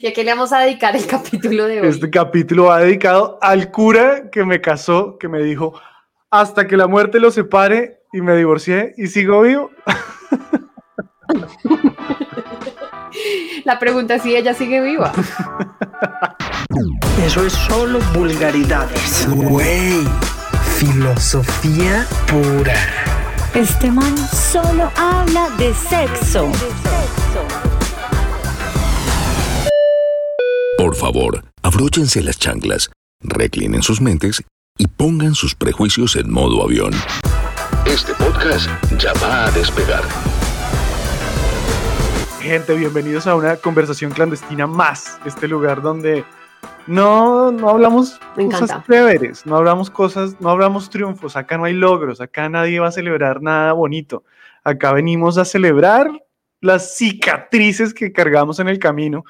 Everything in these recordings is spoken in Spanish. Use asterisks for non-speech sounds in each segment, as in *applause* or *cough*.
¿Y a qué le vamos a dedicar el *laughs* capítulo de hoy? Este capítulo va dedicado al cura que me casó, que me dijo, hasta que la muerte lo separe y me divorcié y sigo vivo. La pregunta es si ella sigue viva. *laughs* Eso es solo vulgaridades. Güey, filosofía pura. Este man solo habla de sexo. Por favor, abróchense las chanclas, reclinen sus mentes y pongan sus prejuicios en modo avión. Este podcast ya va a despegar. Gente, bienvenidos a una conversación clandestina más. Este lugar donde no, no hablamos Me cosas encanta. chéveres, no hablamos cosas, no hablamos triunfos. Acá no hay logros, acá nadie va a celebrar nada bonito. Acá venimos a celebrar las cicatrices que cargamos en el camino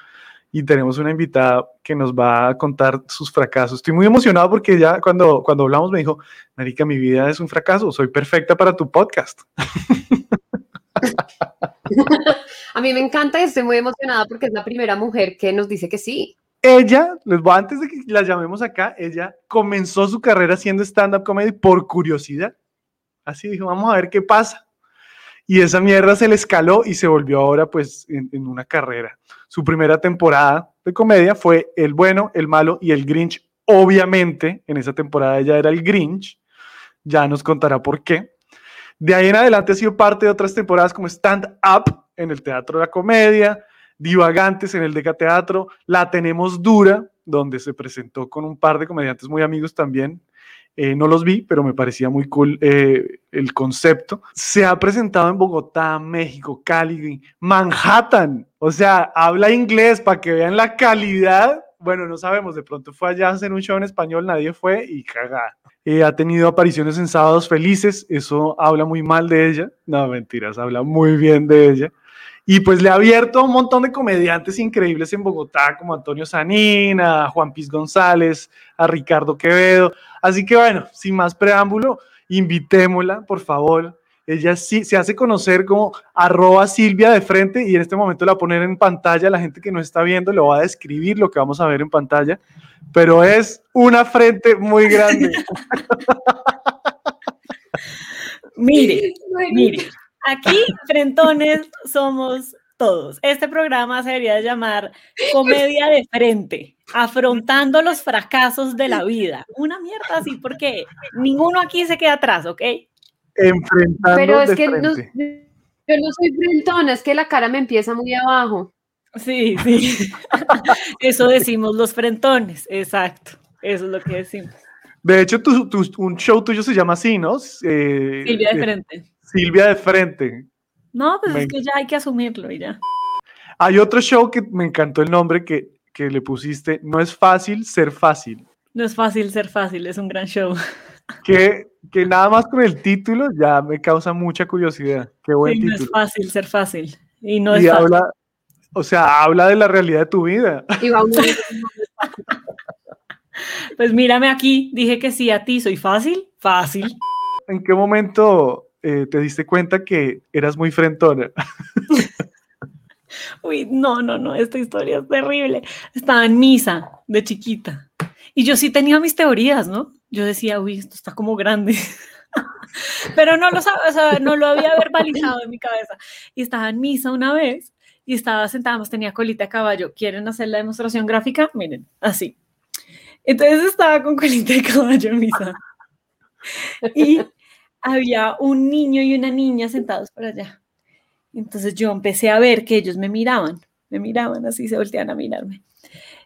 y tenemos una invitada que nos va a contar sus fracasos. Estoy muy emocionado porque ella cuando, cuando hablamos me dijo, Marica, mi vida es un fracaso, soy perfecta para tu podcast. *laughs* A mí me encanta y estoy muy emocionada porque es la primera mujer que nos dice que sí. Ella, les voy antes de que la llamemos acá, ella comenzó su carrera haciendo stand-up comedy por curiosidad. Así dijo, vamos a ver qué pasa. Y esa mierda se le escaló y se volvió ahora pues en, en una carrera. Su primera temporada de comedia fue El bueno, el malo y el Grinch. Obviamente, en esa temporada ella era el Grinch. Ya nos contará por qué. De ahí en adelante ha sido parte de otras temporadas como stand-up en el Teatro de la Comedia, Divagantes en el Deca Teatro, La Tenemos Dura, donde se presentó con un par de comediantes muy amigos también. Eh, no los vi, pero me parecía muy cool eh, el concepto. Se ha presentado en Bogotá, México, Cali, Manhattan. O sea, habla inglés para que vean la calidad. Bueno, no sabemos, de pronto fue allá a hacer un show en español, nadie fue y cagada. Eh, ha tenido apariciones en Sábados Felices, eso habla muy mal de ella. No, mentiras, habla muy bien de ella. Y pues le ha abierto a un montón de comediantes increíbles en Bogotá, como Antonio Sanina, a Juan Piz González, a Ricardo Quevedo. Así que bueno, sin más preámbulo, invitémosla, por favor. Ella sí se hace conocer como arroba Silvia de frente y en este momento la poner en pantalla. La gente que no está viendo le va a describir lo que vamos a ver en pantalla, pero es una frente muy grande. *laughs* Mire, *laughs* mire, aquí frentones somos todos. Este programa se debería llamar Comedia de Frente, afrontando los fracasos de la vida. Una mierda así, porque ninguno aquí se queda atrás, ¿ok? Enfrentando Pero es de que no- yo no soy frentona, es que la cara me empieza muy abajo. Sí, sí. *laughs* Eso decimos los frentones, exacto. Eso es lo que decimos. De hecho, tu- tu- un show tuyo se llama así, ¿no? Eh, Silvia de eh, frente. Silvia de frente. No, pues Me- es que ya hay que asumirlo y ya. Hay otro show que me encantó el nombre que, que le pusiste, No es fácil ser fácil. No es fácil ser fácil, es un gran show. *laughs* Que, que nada más con el título ya me causa mucha curiosidad. Qué buen Sí, no es título. fácil ser fácil. Y no y es fácil. habla, o sea, habla de la realidad de tu vida. Y va *laughs* Pues mírame aquí, dije que sí a ti, soy fácil, fácil. ¿En qué momento eh, te diste cuenta que eras muy frentona? *laughs* Uy, no, no, no, esta historia es terrible. Estaba en misa de chiquita y yo sí tenía mis teorías, ¿no? Yo decía, uy, esto está como grande. *laughs* Pero no lo, o no lo había verbalizado en mi cabeza. Y estaba en misa una vez y estaba sentada, pues, tenía colita de caballo. ¿Quieren hacer la demostración gráfica? Miren, así. Entonces estaba con colita de caballo en misa. Y había un niño y una niña sentados por allá. Entonces yo empecé a ver que ellos me miraban, me miraban así, se volteaban a mirarme.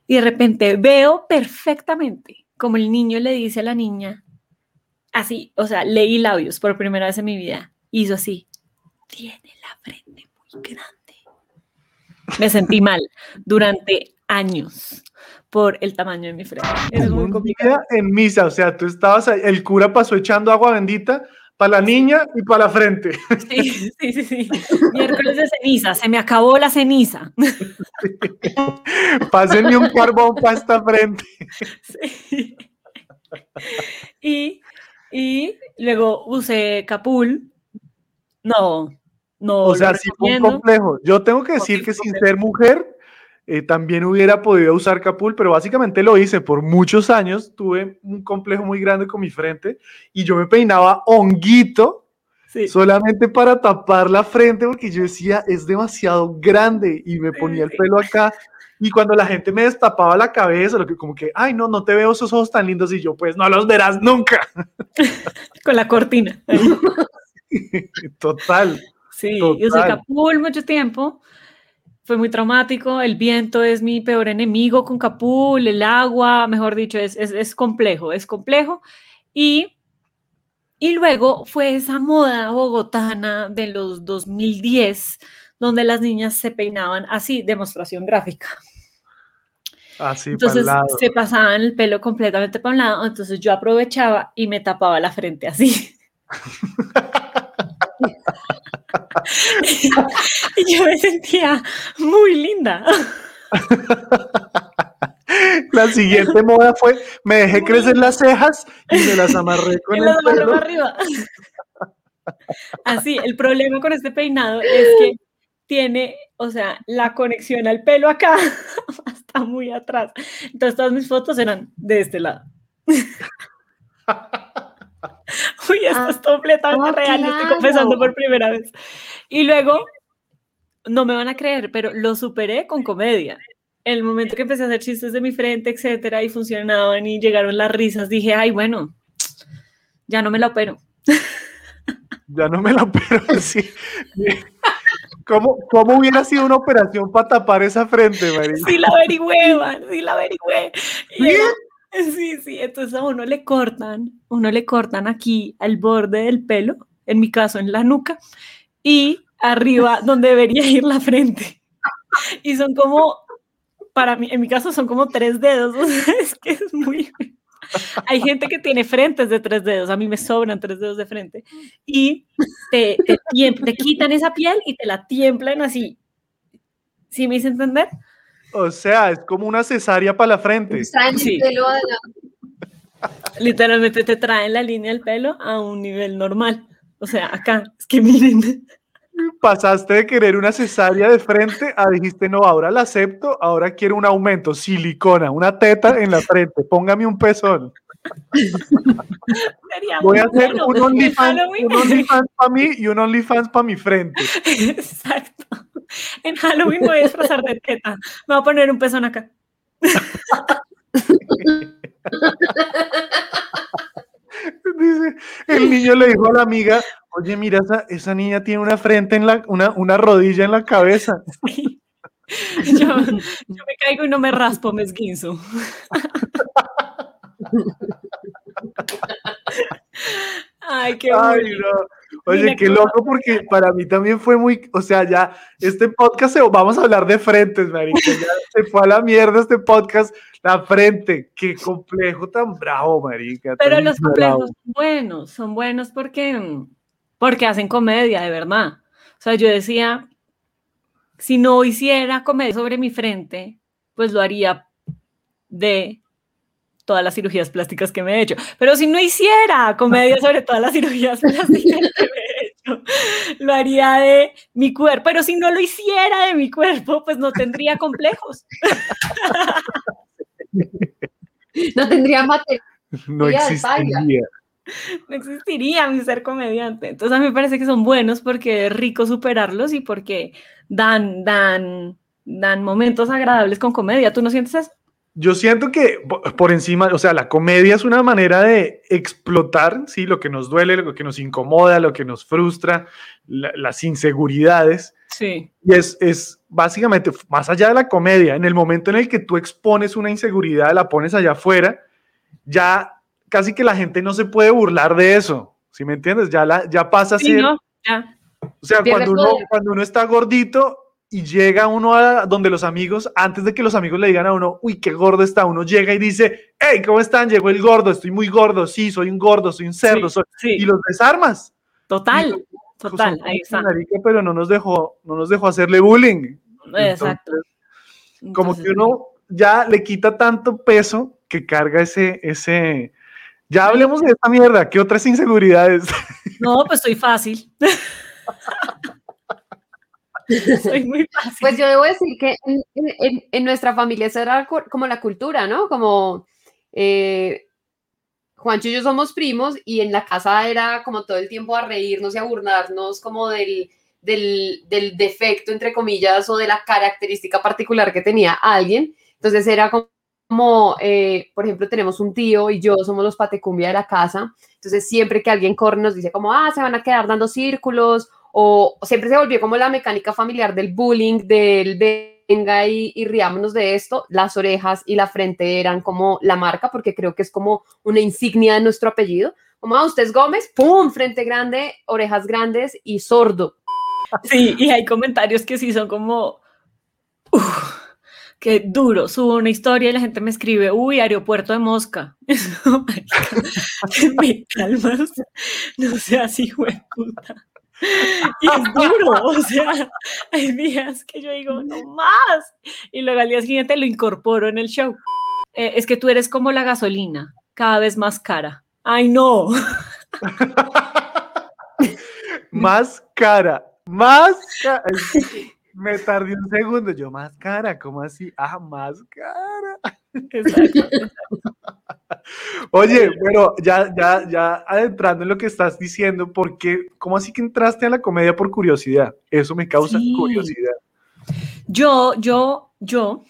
Y de repente veo perfectamente como el niño le dice a la niña, así, o sea, leí labios por primera vez en mi vida. Hizo así, tiene la frente muy grande. Me sentí mal durante años por el tamaño de mi frente. Eso es muy complicado. en misa, o sea, tú estabas ahí, el cura pasó echando agua bendita para la niña y para la frente. Sí, sí, sí, sí. Miércoles de ceniza, se me acabó la ceniza. *laughs* Pásenme un carbón para esta frente. Sí. Y, y luego usé Capul. No, no. O sea, sí fue un complejo. Yo tengo que decir sí que sin ser mujer, eh, también hubiera podido usar capul, pero básicamente lo hice por muchos años. Tuve un complejo muy grande con mi frente y yo me peinaba honguito Sí. solamente para tapar la frente porque yo decía es demasiado grande y me ponía el pelo acá. Y cuando la gente me destapaba la cabeza, lo que como que, ay, no, no te veo esos ojos tan lindos y yo, pues no los verás nunca. *laughs* Con la cortina. *laughs* Total. Sí, yo usé capul mucho tiempo. Fue muy traumático. El viento es mi peor enemigo con capul, el agua, mejor dicho, es, es, es complejo, es complejo. Y, y luego fue esa moda bogotana de los 2010, donde las niñas se peinaban así, demostración gráfica. Así, Entonces pa'l lado. se pasaban el pelo completamente para un lado, entonces yo aprovechaba y me tapaba la frente así. *laughs* *laughs* *laughs* y yo me sentía muy linda. *laughs* La siguiente moda fue, me dejé crecer las cejas y me las amarré *laughs* con Y el pelo. para arriba. Así, el problema con este peinado es que tiene, o sea, la conexión al pelo acá está muy atrás. Entonces todas mis fotos eran de este lado. *laughs* Uy, esto Ah, es completamente oh, real, estoy confesando por primera vez. Y luego, no me van a creer, pero lo superé con comedia. El momento que empecé a hacer chistes de mi frente, etcétera, y funcionaban y llegaron las risas, dije, ay, bueno, ya no me la opero. *laughs* Ya no me la opero *laughs* así. ¿Cómo, ¿Cómo hubiera sido una operación para tapar esa frente, María? Sí la averigüé, man, sí la averigüé. Y era- sí, sí, entonces a uno le cortan, uno le cortan aquí al borde del pelo, en mi caso en la nuca, y arriba *laughs* donde debería ir la frente. Y son como, para mí, en mi caso son como tres dedos, *laughs* o sea, es que es muy... *laughs* Hay gente que tiene frentes de tres dedos, a mí me sobran tres dedos de frente, y te, te, te quitan esa piel y te la tiemplan así. ¿Sí me hice entender? O sea, es como una cesárea para la frente. Traen el Sí. pelo a- Literalmente te traen la línea del pelo a un nivel normal. O sea, acá, es que miren. Pasaste de querer una cesárea de frente a dijiste, no, ahora la acepto, ahora quiero un aumento, silicona, una teta en la frente, póngame un pezón. Sería Voy a hacer bueno. un En OnlyFans Halloween- un OnlyFans para mí y un OnlyFans para mi frente. *laughs* Exacto. *laughs* En Halloween me voy a disfrazar de teta. Me voy a poner un pezón acá. *laughs* Dice, el niño le dijo a la amiga, oye, mira, esa, esa niña tiene una frente en la, una, una rodilla en la cabeza. *laughs* Sí. Yo, yo me caigo y no me raspo, me esguinzo. Ay, qué Ay, no. Oye, qué loco, porque para mí también fue muy, o sea, ya, este podcast, se- vamos a hablar de frentes, marica, ya se fue a la mierda este podcast, la frente, qué complejo tan bravo, marica. Pero los bravo. complejos son buenos, son buenos porque, porque hacen comedia, de verdad. O sea, yo decía, si no hiciera comedia sobre mi frente, pues lo haría de todas las cirugías plásticas que me he hecho. Pero si no hiciera comedia sobre todas las *laughs* cirugías plásticas que me *laughs* lo haría de mi cuerpo. Pero si no lo hiciera de mi cuerpo, pues no tendría complejos. *laughs* No tendría material. No existiría. no existiría mi ser comediante. Entonces a mí me parece que son buenos porque es rico superarlos y porque dan, dan, dan momentos agradables con comedia. ¿Tú no sientes eso? Yo siento que po- por encima, o sea, la comedia es una manera de explotar, sí, lo que nos duele, lo que nos incomoda, lo que nos frustra, la- las inseguridades. Sí. Y es, es básicamente, más allá de la comedia, en el momento en el que tú expones una inseguridad, la pones allá afuera, ya casi que la gente no se puede burlar de eso, ¿sí me entiendes? Ya, la, ya pasa a Sí, ser, ¿no? Ya. o sea, cuando uno, cuando uno está gordito y llega uno a donde los amigos, antes de que los amigos le digan a uno, uy, qué gordo está, uno llega y dice, hey, ¿cómo están? Llegó el gordo, estoy muy gordo, sí, soy un gordo, soy un cerdo, Sí, soy... sí. y los desarmas. Total. Total. Ahí está. pero no nos dejó, no nos dejó hacerle bullying. Exacto. como Entonces, que uno ya le quita tanto peso que carga ese, ese. Ya hablemos de esta mierda. ¿Qué otras inseguridades? No, pues estoy fácil. *laughs* *laughs* Soy muy fácil. *laughs* Pues yo debo decir que en, en- en nuestra familia esa era como la cultura, ¿no? Como eh, Juancho y yo somos primos y en la casa era como todo el tiempo a reírnos y a burlarnos como del, del, del defecto, entre comillas, o de la característica particular que tenía alguien. Entonces era como, como, eh, por ejemplo, tenemos un tío y yo somos los patecumbia de la casa. Entonces siempre que alguien corre nos dice como, ah, se van a quedar dando círculos o siempre se volvió como la mecánica familiar del bullying, del venga y, y riámonos de esto, las orejas y la frente eran como la marca, porque creo que es como una insignia de nuestro apellido. Como, ah, usted es Gómez, ¡pum! Frente grande, orejas grandes y sordo. Sí, y hay comentarios que sí son como, "Uf, qué duro. Subo una historia y la gente me escribe, uy, aeropuerto de Mosca. *laughs* *laughs* me calmas, no seas hijo de puta. Y es duro, o sea, hay días que yo digo, no más. Y luego al día siguiente lo incorporo en el show. Eh, es que tú eres como la gasolina, cada vez más cara. Ay, no. *laughs* Más cara, más cara. Me tardé un segundo. Yo, más cara, ¿cómo así? Ah, más cara. *laughs* Exacto. Oye, pero ya, ya, ya adentrando en lo que estás diciendo, ¿por qué? ¿Cómo así que entraste a la comedia por curiosidad? Eso me causa Sí. curiosidad. Yo, yo, yo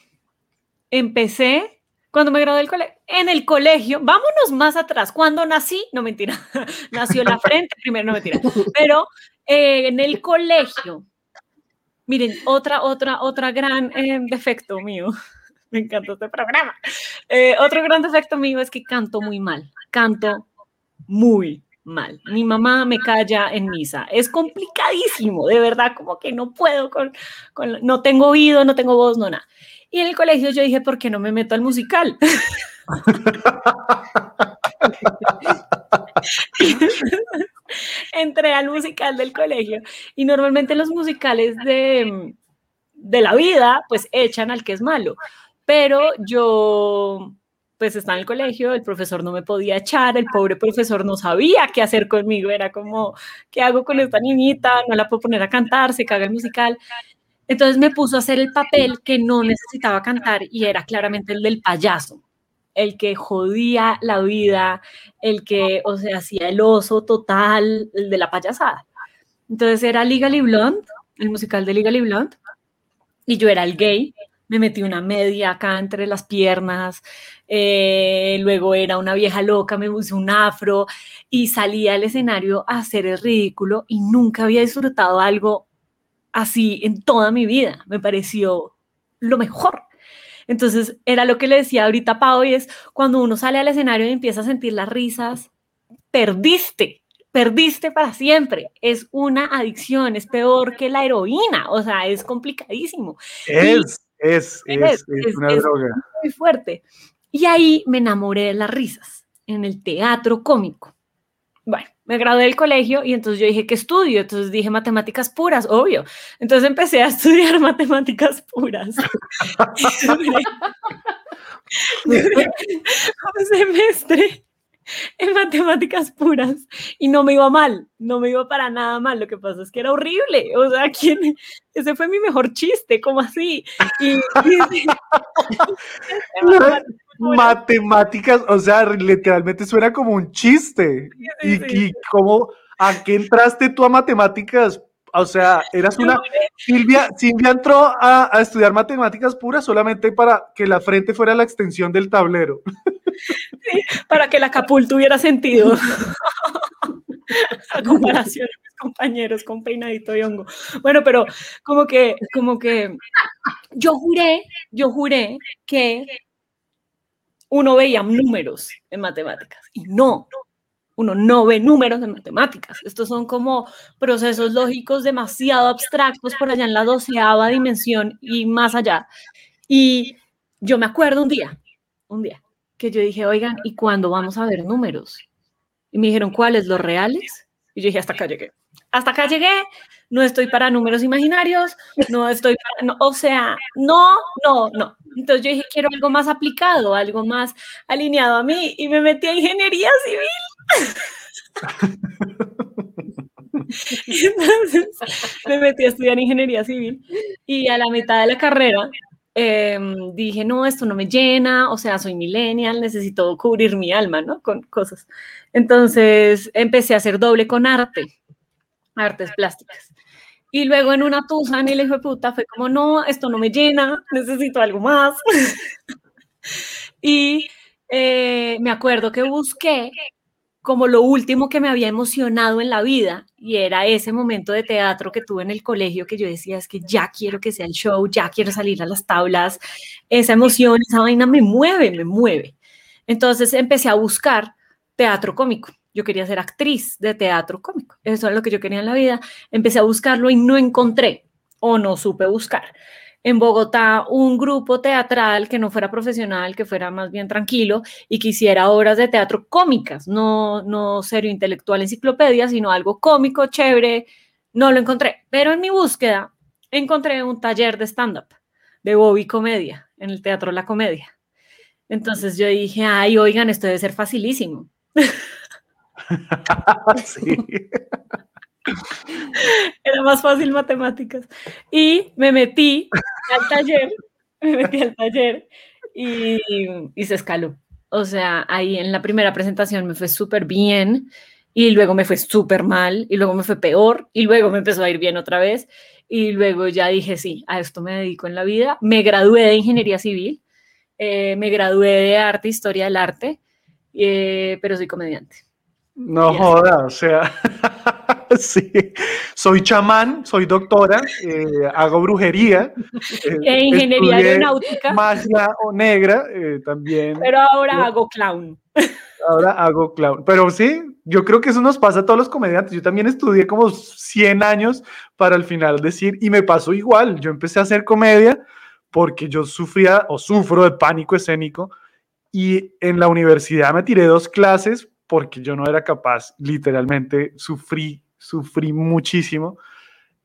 empecé cuando me gradué del colegio, en el colegio, vámonos más atrás, cuando nací, no mentira, *laughs* nació la frente, primero no mentira, pero eh, en el colegio, miren, otra, otra, otra gran eh, defecto mío, me encanta este programa, Eh, otro gran defecto mío es que canto muy mal, canto muy mal. Mi mamá me calla en misa. Es complicadísimo, de verdad, como que no puedo con, con- no tengo oído, no tengo voz, no nada. Y en el colegio yo dije, ¿por qué no me meto al musical? *laughs* Entré al musical del colegio y normalmente los musicales de, de la vida pues echan al que es malo, pero yo pues estaba en el colegio, el profesor no me podía echar, el pobre profesor no sabía qué hacer conmigo, era como, ¿qué hago con esta niñita? No la puedo poner a cantar, se caga el musical. Entonces me puso a hacer el papel que no necesitaba cantar y era claramente el del payaso, el que jodía la vida, el que, o sea, hacía el oso total, el de la payasada. Entonces era Legally Blonde, el musical de Legally Blonde, y yo era el gay, me metí una media acá entre las piernas, eh, luego era una vieja loca, me puse un afro y salí al escenario a hacer el ridículo y nunca había disfrutado algo así en toda mi vida. Me pareció lo mejor. Entonces, era lo que le decía ahorita a Pau y es cuando uno sale al escenario y empieza a sentir las risas, perdiste, perdiste para siempre. Es una adicción, es peor que la heroína, o sea, es complicadísimo, Es, es, es, Es, una droga. muy fuerte. Y ahí me enamoré de las risas, en el teatro cómico. Bueno, me gradué del colegio y entonces yo dije, ¿qué estudio? Entonces dije matemáticas puras, obvio. Entonces empecé a *laughs* estudiar matemáticas puras. *laughs* *laughs* Un semestre *laughs* en matemáticas puras y no me iba mal, no me iba para nada mal. Lo que pasa es que era horrible. O sea, *laughs* ¿quién? ese fue mi mejor chiste, ¿cómo así? Y, y- *laughs* Matemáticas, o sea, literalmente suena como un chiste. Sí, ¿Y, sí, y cómo, a qué entraste tú a matemáticas? O sea, eras una... Silvia, Silvia entró a, a estudiar matemáticas puras solamente para que la frente fuera la extensión del tablero. Para que la capul tuviera sentido. A comparación de mis compañeros con peinadito y hongo. Bueno, pero como que, como que yo juré, yo juré que uno veía números en matemáticas y no, uno no ve números en matemáticas. Estos son como procesos lógicos demasiado abstractos por allá en la doceava dimensión y más allá. Y yo me acuerdo un día, un día, que yo dije, oigan, ¿y cuándo vamos a ver números? Y me dijeron, ¿cuáles? ¿Los reales? Y yo dije, hasta acá llegué. Hasta acá llegué, no estoy para números imaginarios, no estoy para, no, o sea, no, no, no. Entonces yo dije, quiero algo más aplicado, algo más alineado a mí, y me metí a ingeniería civil. *laughs* Entonces me metí a estudiar ingeniería civil y a la mitad de la carrera em, dije, no, esto no me llena, o sea, soy millennial, necesito cubrir mi alma, ¿no? Con cosas. Entonces empecé a hacer doble con arte, artes plásticas. Y luego en una tusa en el hijo puta fue como, no, esto no me llena, necesito algo más. *laughs* y eh, me acuerdo que busqué como lo último que me había emocionado en la vida y era ese momento de teatro que tuve en el colegio que yo decía es que ya quiero que sea el show, ya quiero salir a las tablas, esa emoción, esa vaina me mueve, me mueve. Entonces empecé a buscar teatro cómico yo quería ser actriz de teatro cómico. Eso es lo que yo quería en la vida. Empecé a buscarlo y no encontré o no supe buscar. En Bogotá, un grupo teatral que no fuera profesional, que fuera más bien tranquilo y que hiciera obras de teatro cómicas, no, no serio intelectual enciclopedia, sino algo cómico, chévere. No lo encontré, pero en mi búsqueda encontré un taller de stand-up de Bobby Comedia en el Teatro La Comedia. Entonces yo dije, ay, oigan, esto debe ser facilísimo. *laughs* sí. *laughs* Era más fácil matemáticas. Y me metí al taller, me metí al taller y, y se escaló. O sea, ahí en la primera presentación me fue súper bien y luego me fue súper mal y luego me fue peor y luego me empezó a ir bien otra vez y luego ya dije, sí, a esto me dedico en la vida. Me gradué de ingeniería civil, eh, me gradué de arte, historia del arte, eh, pero soy comediante. No joda, o sea, *laughs* *laughs* sí, soy chamán, soy doctora, eh, hago brujería. *laughs* Eh, e ingeniería aeronáutica. Magia o negra eh, también. Pero ahora hago clown. Ahora hago clown. Pero sí, yo creo que eso nos pasa a todos los comediantes. Yo también estudié como 100 años para al final decir, y me pasó igual, yo empecé a hacer comedia porque yo sufría o sufro de pánico escénico y en la universidad me tiré dos clases porque yo no era capaz, literalmente sufrí, sufrí muchísimo.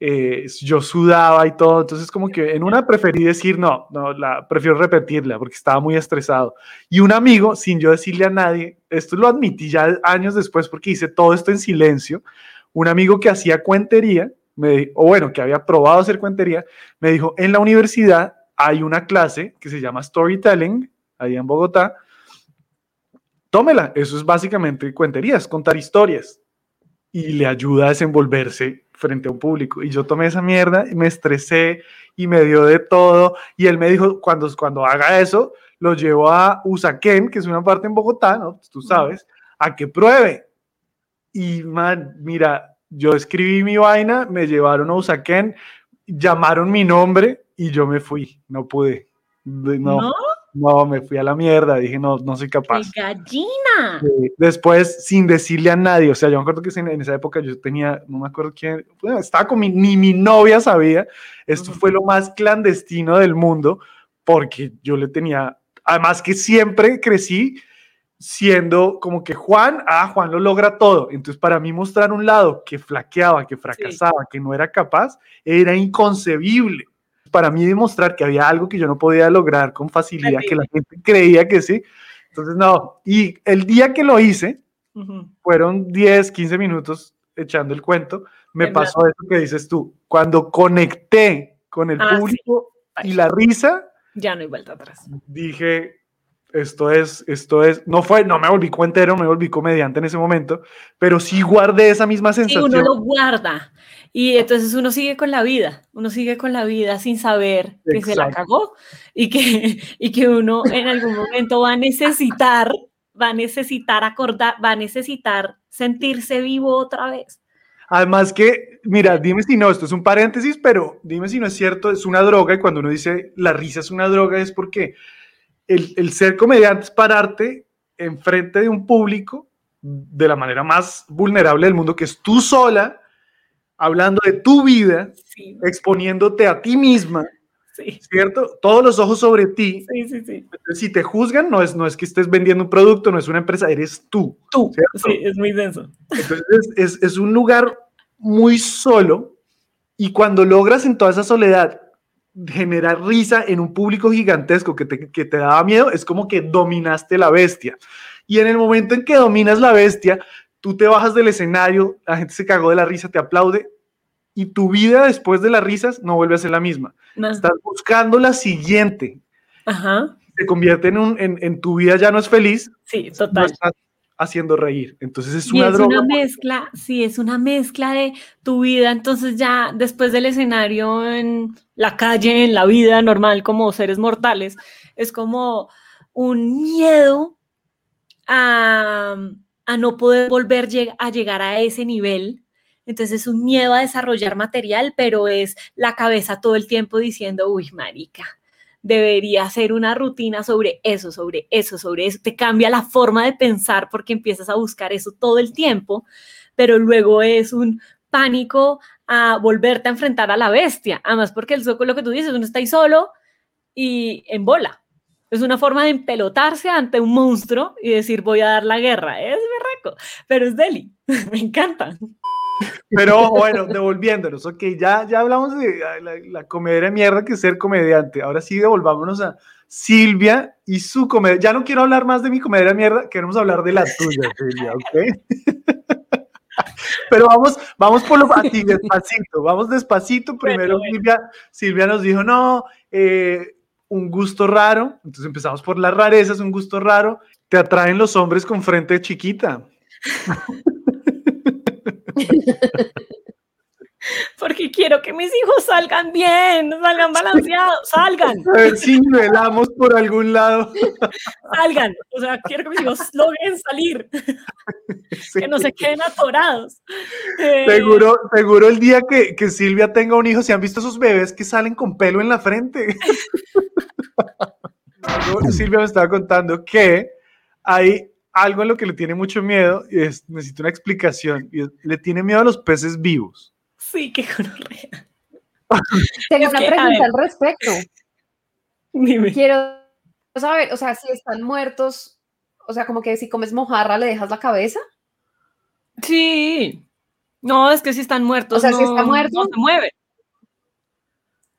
Eh, yo sudaba y todo, entonces como que en una preferí decir no, no, la prefiero repetirla porque estaba muy estresado. Y un amigo, sin yo decirle a nadie, esto lo admití ya años después porque hice todo esto en silencio, un amigo que hacía cuentería, me, o bueno, que había probado hacer cuentería, me dijo, en la universidad hay una clase que se llama Storytelling, ahí en Bogotá, tómela. Eso es básicamente cuenterías, contar historias. Y le ayuda a desenvolverse frente a un público. Y yo tomé esa mierda y me estresé y me dio de todo. Y él me dijo, cuando, cuando haga eso, lo llevo a Usaquén, que es una parte en Bogotá, ¿no? Tú sabes, a que pruebe. Y man, mira, yo escribí mi vaina, me llevaron a Usaquén, llamaron mi nombre y yo me fui. No pude. No, ¿No? No, me fui a la mierda, dije, no, no soy capaz. ¡Qué gallina! después, sin decirle a nadie, o sea, yo me acuerdo que en esa época yo tenía, no me acuerdo quién, estaba con mi, ni mi novia sabía, esto fue lo más clandestino del mundo, porque yo le tenía, además que siempre crecí siendo como que Juan, ah, Juan lo logra todo, entonces para mí mostrar un lado que flaqueaba, que fracasaba, que no era capaz, era inconcebible para mí demostrar que había algo que yo no podía lograr con facilidad, que la gente creía que sí. Entonces, no. Y el día que lo hice, fueron 10, 15 minutos echando el cuento, me pasó eso que dices tú. Cuando conecté con el ah, público y la risa, ya no hay vuelta atrás. Dije, esto es, esto es, no fue, no me volví cuentero, me volví comediante en ese momento, pero sí guardé esa misma sensación. Sí, uno lo guarda. Y entonces uno sigue con la vida, uno sigue con la vida sin saber que se la cagó y que, *laughs* y que uno en algún momento va a necesitar, va a necesitar acordar, va a necesitar sentirse vivo otra vez. Además que, mira, dime si no, esto es un paréntesis, pero dime si no es cierto, es una droga y cuando uno dice la risa es una droga es porque el, el ser comediante es pararte enfrente de un público de la manera más vulnerable del mundo, que es tú sola, hablando de tu vida, exponiéndote a ti misma, ¿cierto? Todos los ojos sobre ti. Sí, sí, sí. si te juzgan, no es, no es que estés vendiendo un producto, no es una empresa, eres tú. Tú, sí, es muy denso. Entonces, es, es un lugar muy solo y cuando logras en toda esa soledad generar risa en un público gigantesco que te, que te daba miedo, es como que dominaste la bestia. Y en el momento en que dominas la bestia, tú te bajas del escenario, la gente se cagó de la risa, te aplaude y tu vida después de las risas no vuelve a ser la misma. No. Estás buscando la siguiente. Ajá. Se convierte en un, en, en tu vida ya no es feliz, Sí, no total. estás haciendo reír. Entonces es Y una es droga. una mezcla, sí, es una mezcla de tu vida, entonces ya después del escenario en la calle, en la vida normal como seres mortales, es como un miedo a, a no poder volver a llegar a ese nivel. Entonces es un miedo a desarrollar material, pero es la cabeza todo el tiempo diciendo, uy, marica, debería hacer una rutina sobre eso, sobre eso, sobre eso. Te cambia la forma de pensar porque empiezas a buscar eso todo el tiempo, pero luego es un pánico a volverte a enfrentar a la bestia. Además, porque el soco, lo que tú dices, uno está ahí solo y en bola. Es una forma de empelotarse ante un monstruo y decir voy a dar la guerra. Es berraco, pero es deli. *laughs* Me encanta. Pero bueno, devolviéndonos, ok, ya, ya hablamos de ah, la, la comedia de mierda que es ser comediante. Ahora sí, devolvámonos a Silvia y su comedia. Ya no quiero hablar más de mi comedia de mierda, queremos hablar de la tuya, *laughs* Silvia, ok. *laughs* Pero vamos, vamos por lo así, despacito, vamos despacito. Primero, bueno. Silvia, Silvia nos dijo, no, eh, un gusto raro. Entonces empezamos por las rarezas, un gusto raro. Te atraen los hombres con frente chiquita. *laughs* Porque quiero que mis hijos salgan bien, salgan balanceados, salgan, A ver si nivelamos por algún lado. salgan. O sea, quiero que mis hijos logren salir, *laughs* que no se queden atorados. Eh, Seguro, seguro el día que, que Silvia tenga un hijo, ¿se han visto esos bebés que salen con pelo en la frente? *laughs* Silvia me estaba contando que hay algo en lo que le tiene mucho miedo y es, necesito una explicación. y es- le tiene miedo a los peces vivos. Sí, qué gonorrea. *laughs* Tengo Es una que, pregunta al respecto. Dime. Quiero saber, o sea, si están muertos, o sea, como que si comes mojarra le dejas la cabeza. Sí. No, es que si están muertos, O sea, no, si está muerto- no se mueven.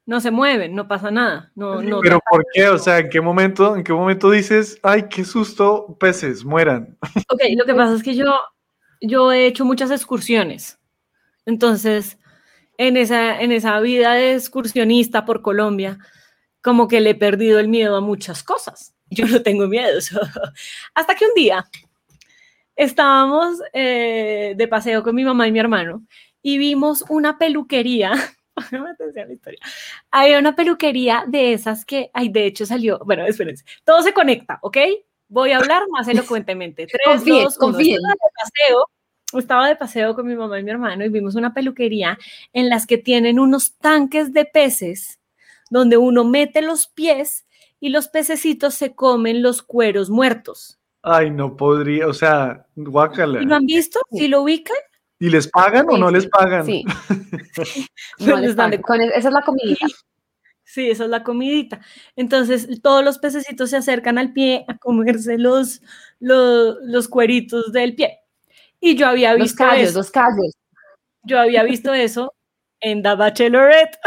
No se mueven, no pasa nada. No, no. Pero ¿por qué? O sea, ¿en qué momento, en qué momento dices, ay, qué susto, peces, mueran? Ok, lo que pasa es que yo, yo he hecho muchas excursiones. Entonces, en esa, en esa vida de excursionista por Colombia, como que le he perdido el miedo a muchas cosas. Yo no tengo miedo. so- *laughs* Hasta que un día estábamos eh, de paseo con mi mamá y mi hermano y vimos una peluquería. *laughs* Atención a la historia. Había una peluquería de esas que, ay, de hecho salió, bueno, espérense, todo se conecta, ¿ok? Voy a hablar más elocuentemente. *laughs* Tres, Confíen, dos, uno. confíen. De paseo, estaba de paseo con mi mamá y mi hermano y vimos una peluquería en las que tienen unos tanques de peces donde uno mete los pies y los pececitos se comen los cueros muertos. Ay, no podría, o sea, guácala. ¿Y lo han visto? ¿Sí lo ubican? ¿Y les pagan o no sí, les pagan? Sí. *laughs* No les les dan de *laughs* pagan. Con esa es la comidita. Sí, esa es la comidita. Entonces, todos los pececitos se acercan al pie a comerse los, los, los cueritos del pie. Y yo había Los visto callos, eso. los callos. Yo había visto eso en The Bachelorette.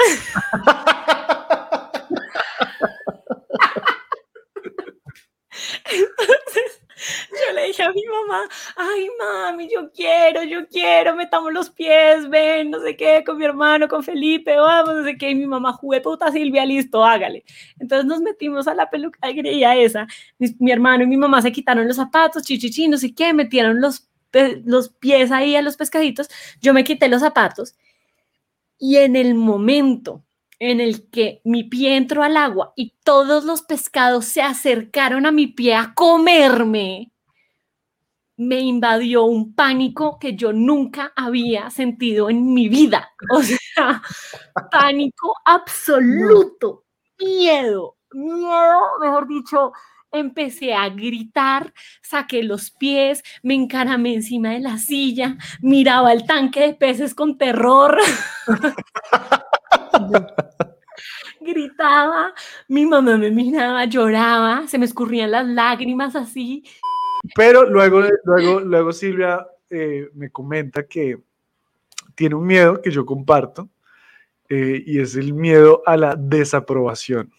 Entonces, yo le dije a mi mamá, ay mami, yo quiero, yo quiero, metamos los pies, ven, no sé qué, con mi hermano, con Felipe, vamos, no sé qué, y mi mamá, jugué puta Silvia, listo, hágale. Entonces nos metimos a la peluquería esa, mi, mi hermano y mi mamá se quitaron los zapatos, chichichi, no sé qué, metieron los, los pies ahí a los pescaditos, yo me quité los zapatos y en el momento en el que mi pie entró al agua y todos los pescados se acercaron a mi pie a comerme, me invadió un pánico que yo nunca había sentido en mi vida. O sea, *laughs* pánico absoluto, miedo, miedo, mejor dicho. Empecé a gritar, saqué los pies, me encaramé encima de la silla, miraba el tanque de peces con terror. *laughs* Gritaba, mi mamá me miraba, lloraba, se me escurrían las lágrimas así. Pero luego, luego, luego Silvia eh, me comenta que tiene un miedo que yo comparto eh, y es el miedo a la desaprobación.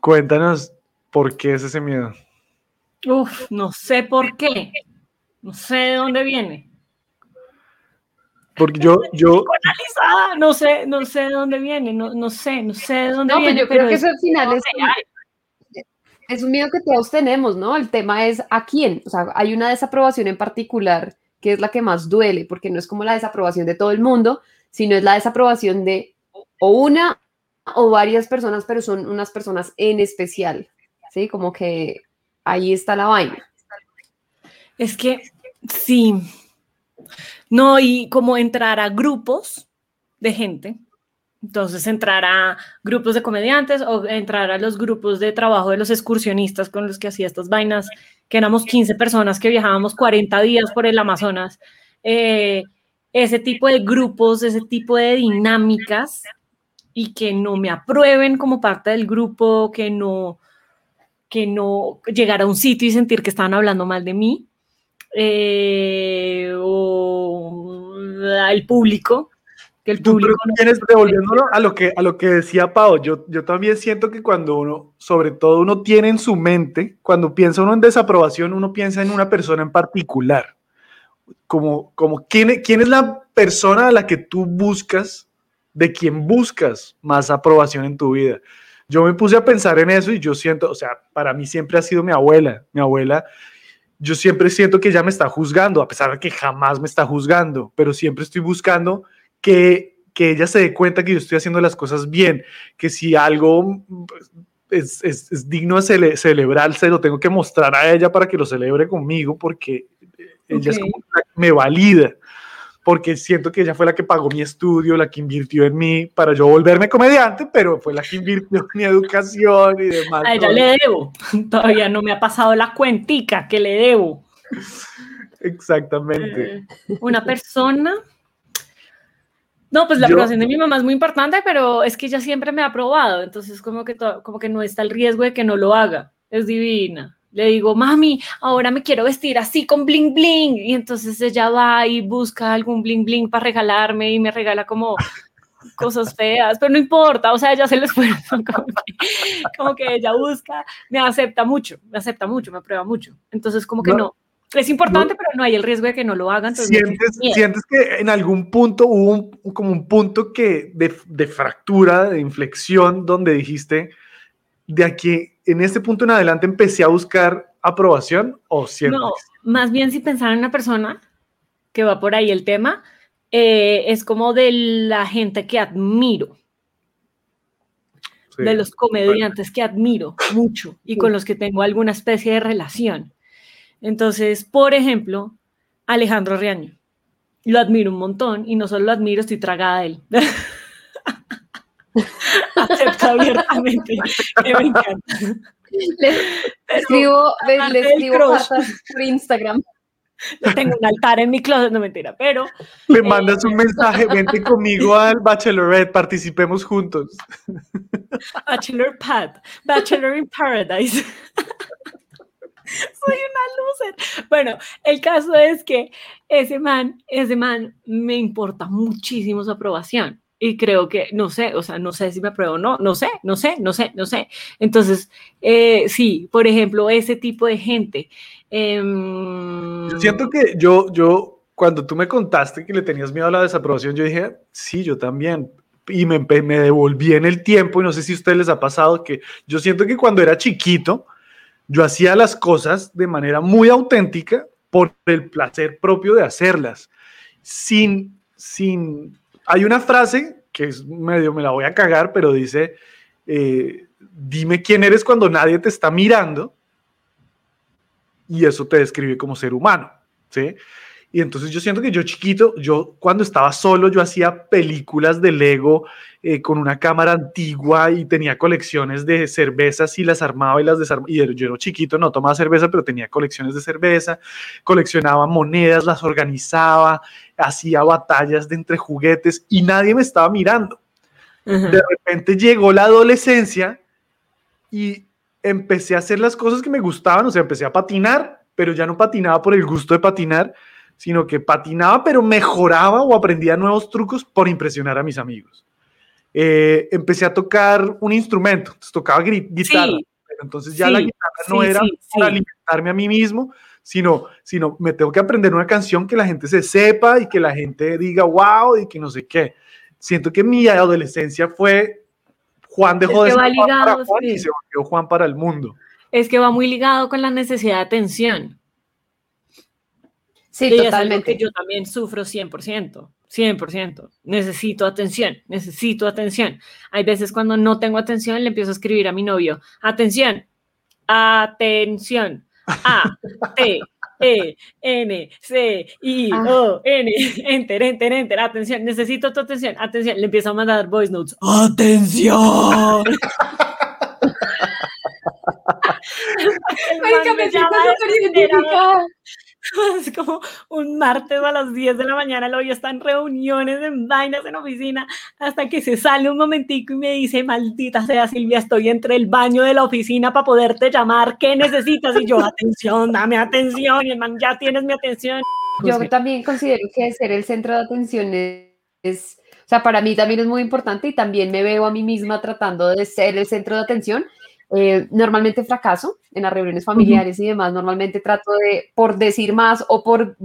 Cuéntanos por qué es ese miedo. Uf, no sé por qué. No sé de dónde viene. Porque yo, yo, no sé, no sé de dónde viene, no, no sé, no sé de dónde No, pues viene. yo creo que es- eso al final es, Ay, es un miedo que todos tenemos, ¿no? El tema es a quién. O sea, hay una desaprobación en particular que es la que más duele, porque no es como la desaprobación de todo el mundo, sino es la desaprobación de o una o varias personas, pero son unas personas en especial, ¿sí? Como que ahí está la vaina. Es que sí. No, y como entrar a grupos de gente. Entonces, entrar a grupos de comediantes o entrar a los grupos de trabajo de los excursionistas con los que hacía estas vainas, que éramos 15 personas que viajábamos 40 días por el Amazonas. Eh, ese tipo de grupos, ese tipo de dinámicas y que no me aprueben como parte del grupo, que no, que no llegar a un sitio y sentir que estaban hablando mal de mí, eh, o el público, que el público no- tienes, devolviéndolo a lo que, a lo que decía Pau, yo, yo también siento que cuando uno, sobre todo uno tiene en su mente, cuando piensa uno en desaprobación, uno piensa en una persona en particular. Como, como ¿quién, quién es la persona a la que tú buscas, de quien buscas más aprobación en tu vida. Yo me puse a pensar en eso y yo siento, o sea, para mí siempre ha sido mi abuela. Mi abuela, yo siempre siento que ella me está juzgando, a pesar de que jamás me está juzgando, pero siempre estoy buscando que, que ella se dé cuenta que yo estoy haciendo las cosas bien, que si algo es, es- es digno de cele- celebrarse, lo tengo que mostrar a ella para que lo celebre conmigo, porque ella es como que me valida, porque siento que ella fue la que pagó mi estudio, la que invirtió en mí para yo volverme comediante, pero fue la que invirtió en mi educación y demás. A ella le debo. Todavía no me ha pasado la cuentica que le debo. Exactamente. Eh, Una persona. No, pues la Yo- aprobación de mi mamá es muy importante, pero es que ella siempre me ha aprobado, entonces como que, como que no está el riesgo de que no lo haga. Es divina. Le digo, mami, ahora me quiero vestir así con bling bling. Y entonces ella va y busca algún bling bling para regalarme y me regala como cosas feas, pero no importa, o sea, ella se lo esfuerzo, *laughs* como que, como que ella busca, me acepta mucho, me acepta mucho, me aprueba mucho. Entonces como que No. no, es importante, pero no hay el riesgo de que no lo hagan. ¿Sientes, sientes que en algún punto hubo un- como un punto que de, de fractura, de inflexión, donde dijiste, de aquí, en este punto en adelante empecé a buscar aprobación o siempre? No, más bien si pensar en una persona que va por ahí el tema, eh, es como de la gente que admiro, Sí. de los comediantes que admiro mucho y con los que tengo alguna especie de relación. Entonces, por ejemplo, Alejandro Riaño. Lo admiro un montón y no solo lo admiro, estoy tragada de él. *laughs* Acepto abiertamente que *laughs* me encanta. Le escribo, le- le del escribo por Instagram. Tengo un altar en mi closet, no mentira, pero Me mandas un mensaje, vente conmigo al Bachelorette, participemos juntos. Bachelor Pad, Bachelor in Paradise. *laughs* Soy una loser. Bueno, el caso es que ese man, ese man me importa muchísimo su aprobación. Y creo que, no sé, o sea, no sé si me apruebo o no, no sé, no sé, no sé, no sé. Entonces, eh, sí, por ejemplo, ese tipo de gente. em, Yo siento que yo, yo, cuando tú me contaste que le tenías miedo a la desaprobación, yo dije, sí, yo también. Y me, me devolví en el tiempo y no sé si a ustedes les ha pasado que yo siento que cuando era chiquito, yo hacía las cosas de manera muy auténtica por el placer propio de hacerlas. Sin, sin, hay una frase que es medio, me la voy a cagar, pero dice, eh, dime quién eres cuando nadie te está mirando y eso te describe como ser humano, ¿sí? Y entonces yo siento que yo chiquito, yo cuando estaba solo, yo hacía películas de Lego eh, con una cámara antigua y tenía colecciones de cervezas y las armaba y las desarmaba. Y yo era chiquito, no tomaba cerveza, pero tenía colecciones de cerveza, coleccionaba monedas, las organizaba, hacía batallas de entre juguetes y nadie me estaba mirando de repente llegó la adolescencia y empecé a hacer las cosas que me gustaban, o sea, empecé a patinar, pero ya no patinaba por el gusto de patinar, sino que patinaba, pero mejoraba o aprendía nuevos trucos por impresionar a mis amigos. Eh, empecé a tocar un instrumento, entonces tocaba guitarra, Sí. pero entonces ya la Sí, guitarra no sí, era para alimentarme a mí mismo, sino, sino me tengo que aprender una canción que la gente se sepa y que la gente diga wow y que no sé qué. Siento que mi adolescencia fue Juan dejó Es de que ser va Juan para Juan y se volvió Juan para el mundo. Es que va muy ligado con la necesidad de atención. Sí, Y es algo totalmente. que yo también sufro 100%, 100%. Necesito atención, necesito atención. Hay veces cuando no tengo atención, le empiezo a escribir a mi novio, atención, atención, A, T, E, N, C, I, Ah. O, N, enter, enter, enter, atención, necesito tu atención, atención. Le empiezo a mandar voice notes, atención. *laughs* Marica, me siento súper identificada. *laughs* Es como un martes a las 10 de la mañana, el hoy está en reuniones, en vainas, en oficina, hasta que se sale un momentico y me dice, maldita sea Silvia, estoy entre el baño de la oficina para poderte llamar, ¿qué necesitas? Y yo, atención, dame atención, y el man, ya tienes mi atención. Yo Pues, también considero que ser el centro de atención es- o sea, para mí también es muy importante y también me veo a mí misma tratando de ser el centro de atención. Eh, normalmente fracaso en las reuniones familiares y demás. Normalmente trato de, por decir más o por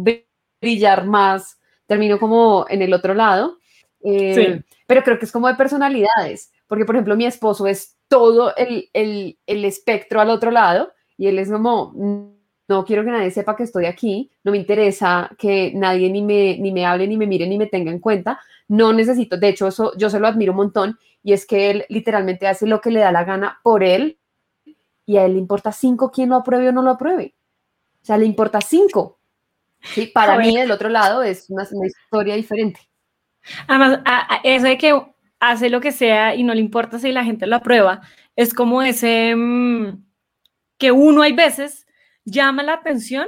brillar más, termino como en el otro lado. Eh, Sí. Pero creo que es como de personalidades, porque por ejemplo mi esposo es todo el, el, el espectro al otro lado y él es como, "Mm, no quiero que nadie sepa que estoy aquí, no me interesa que nadie ni me, ni me hable, ni me mire, ni me tenga en cuenta, no necesito, de hecho eso yo se lo admiro un montón y es que él literalmente hace lo que le da la gana por él y a él le importa cinco quién lo apruebe o no lo apruebe. O sea, le importa cinco. Sí, para mí del otro lado es una, una historia diferente. Además, a- a- eso de que hace lo que sea y no le importa si la gente lo aprueba, es como ese mm, que uno hay veces llama la atención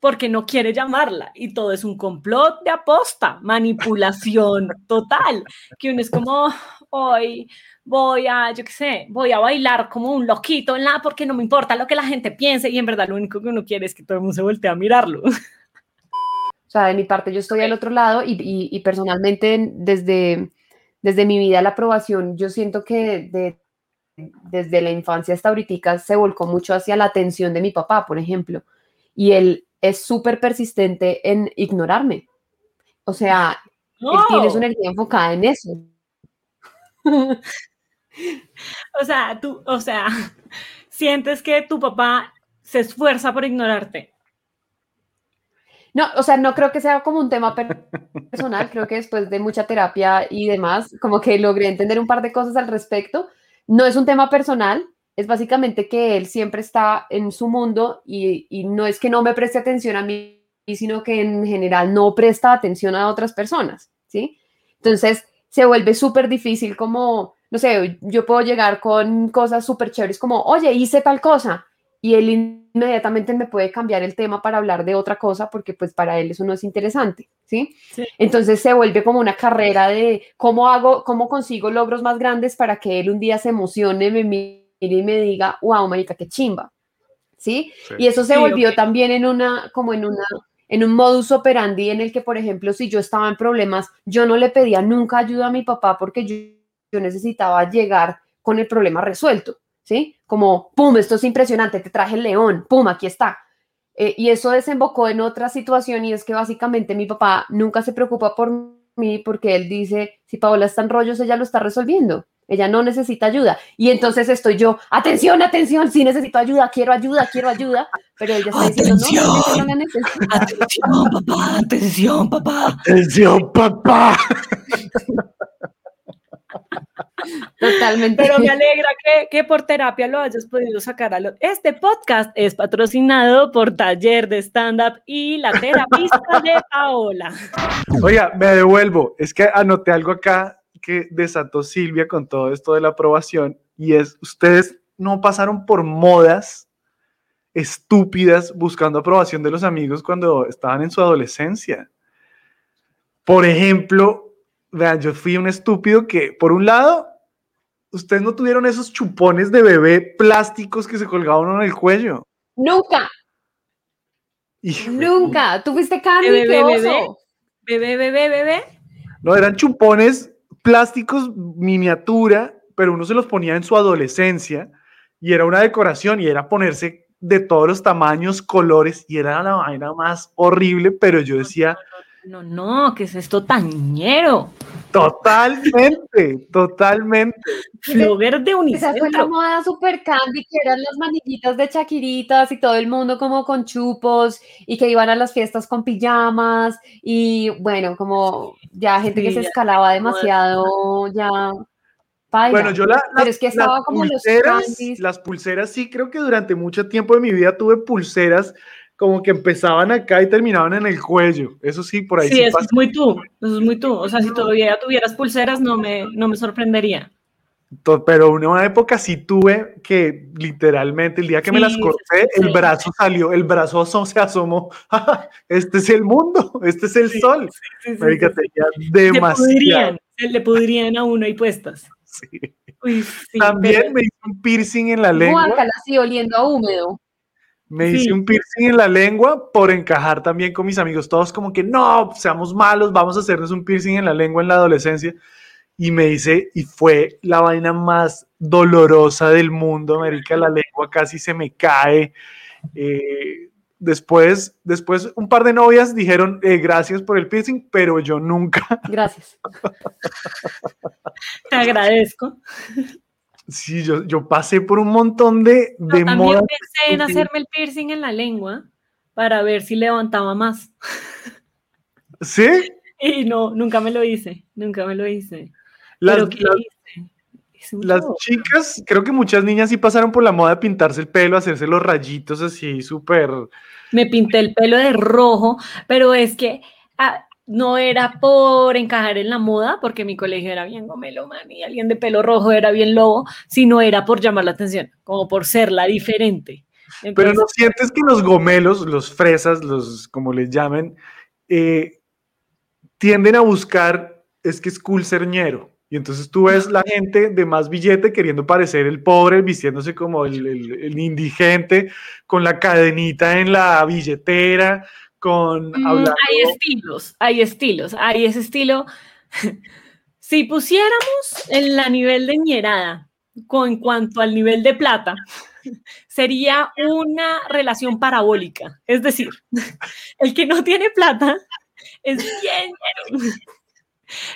porque no quiere llamarla y todo es un complot de aposta, manipulación total, que uno es como, hoy voy a, yo qué sé, voy a bailar como un loquito en la porque no me importa lo que la gente piense y en verdad lo único que uno quiere es que todo el mundo se voltee a mirarlo. O sea, de mi parte yo estoy al otro lado y, y- y personalmente desde, desde mi vida la aprobación, yo siento que de- desde la infancia hasta ahorita se volcó mucho hacia la atención de mi papá, por ejemplo, y él es súper persistente en ignorarme. O sea, él tiene su No. energía enfocada en eso. O sea, tú, o sea, *laughs* sientes que tu papá se esfuerza por ignorarte. No, o sea, no creo que sea como un tema per- personal, creo que después de mucha terapia y demás, como que logré entender un par de cosas al respecto. No es un tema personal, es básicamente que él siempre está en su mundo y, y no es que no me preste atención a mí, sino que en general no presta atención a otras personas, ¿sí? Entonces se vuelve súper difícil como, no sé, yo puedo llegar con cosas súper chéveres como, oye, hice tal cosa, y él inmediatamente me puede cambiar el tema para hablar de otra cosa porque pues para él eso no es interesante, ¿sí? Sí. Entonces se vuelve como una carrera de cómo hago, cómo consigo logros más grandes para que él un día se emocione, me mire y me diga, wow, marica, qué chimba, ¿sí? Sí. Y eso se Sí, volvió también en una, como en una, en un modus operandi en el que, por ejemplo, si yo estaba en problemas, yo no le pedía nunca ayuda a mi papá porque yo, necesitaba llegar con el problema resuelto, ¿sí? Como, pum, esto es impresionante, te traje el león, pum, aquí está. Eh, y eso desembocó en otra situación y es que básicamente mi papá nunca se preocupa por mí porque él dice, si Paola está en rollos, ella lo está resolviendo. Ella no necesita ayuda. Y entonces estoy yo, atención, atención, sí necesito ayuda, quiero ayuda, quiero ayuda. Pero ella está diciendo, no, realmente no la necesito. Atención, papá, atención, papá. Atención, papá. Totalmente. Pero me alegra que, que por terapia lo hayas podido sacar a lo... Este podcast es patrocinado por Taller de Stand Up y la terapista de Paola. Oiga, me devuelvo. Es que anoté algo acá que desató Silvia con todo esto de la aprobación y es, ustedes no pasaron por modas estúpidas buscando aprobación de los amigos cuando estaban en su adolescencia. Por ejemplo, vean, yo fui un estúpido que, por un lado, ustedes no tuvieron esos chupones de bebé plásticos que se colgaban en el cuello. Nunca, Hijo nunca. Tú fuiste Candy, Bebé, bebé. oso. Bebé, bebé, bebé. No, eran chupones plásticos miniatura, pero uno se los ponía en su adolescencia y era una decoración y era ponerse de todos los tamaños, colores, y era la vaina más horrible, pero yo decía, No, no, ¿qué es esto tañero? Totalmente, totalmente. Flogger de Esa fue la unicentro. moda super candy, que eran las manillitas de chaquiritas y todo el mundo como con chupos y que iban a las fiestas con pijamas y bueno, como ya gente que se escalaba demasiado, ya paila. Bueno, yo la, Pero las- es que estaba las como los pulseras, candies. las pulseras sí creo que durante mucho tiempo de mi vida tuve pulseras como que empezaban acá y terminaban en el cuello. Eso sí, por ahí Sí, sí, eso pasa. es muy tú, eso es muy tú. O sea, si todavía tuvieras pulseras, no me, no me sorprendería. Pero una, una época sí tuve que literalmente el día que me las Sí, corté, sí, el sí. brazo salió, el brazo *laughs* se asomó. *laughs* Este es el mundo, este es el Sí, sol. Sí, sí, sí. Le demasiado. se le pudrían a uno y puestas. *laughs* sí. Uy, sí, También pero- me hice un piercing en la lengua. Guácala, así oliendo a húmedo. Me Sí. hice un piercing en la lengua por encajar también con mis amigos. Todos como que no, seamos malos, vamos a hacernos un piercing en la lengua en la adolescencia. Y me hice, y fue la vaina más dolorosa del mundo, América. La lengua casi se me cae. Eh, después, después, un par de novias dijeron eh, gracias por el piercing, pero yo nunca. Gracias. *laughs* te agradezco. Sí, yo, yo pasé por un montón de, Yo de también modas. pensé en hacerme el piercing en la lengua para ver si levantaba más. ¿Sí? *laughs* Y no, nunca me lo hice, nunca me lo hice. Las, Pero ¿qué las- hice? Hice un Las show. chicas, creo que muchas niñas sí pasaron por la moda de pintarse el pelo, hacerse los rayitos así súper. Me pinté el pelo de rojo, pero es que ah, no era por encajar en la moda, porque mi colegio era bien gomelo, man, y alguien de pelo rojo era bien lobo, sino era por llamar la atención, como por ser la diferente. Pero no sientes que los gomelos, los fresas, los como les llamen, eh, tienden a buscar, es que es cool ser ñero. Y entonces tú ves la gente de más billete queriendo parecer el pobre, vistiéndose como el, el- el indigente, con la cadenita en la billetera, con Mm, hablando. hay estilos, hay estilos, hay ese estilo. *laughs* Si pusiéramos en la nivel de ñerada con cuanto al nivel de plata, *laughs* sería una relación parabólica. Es decir, *laughs* el que no tiene plata es bien.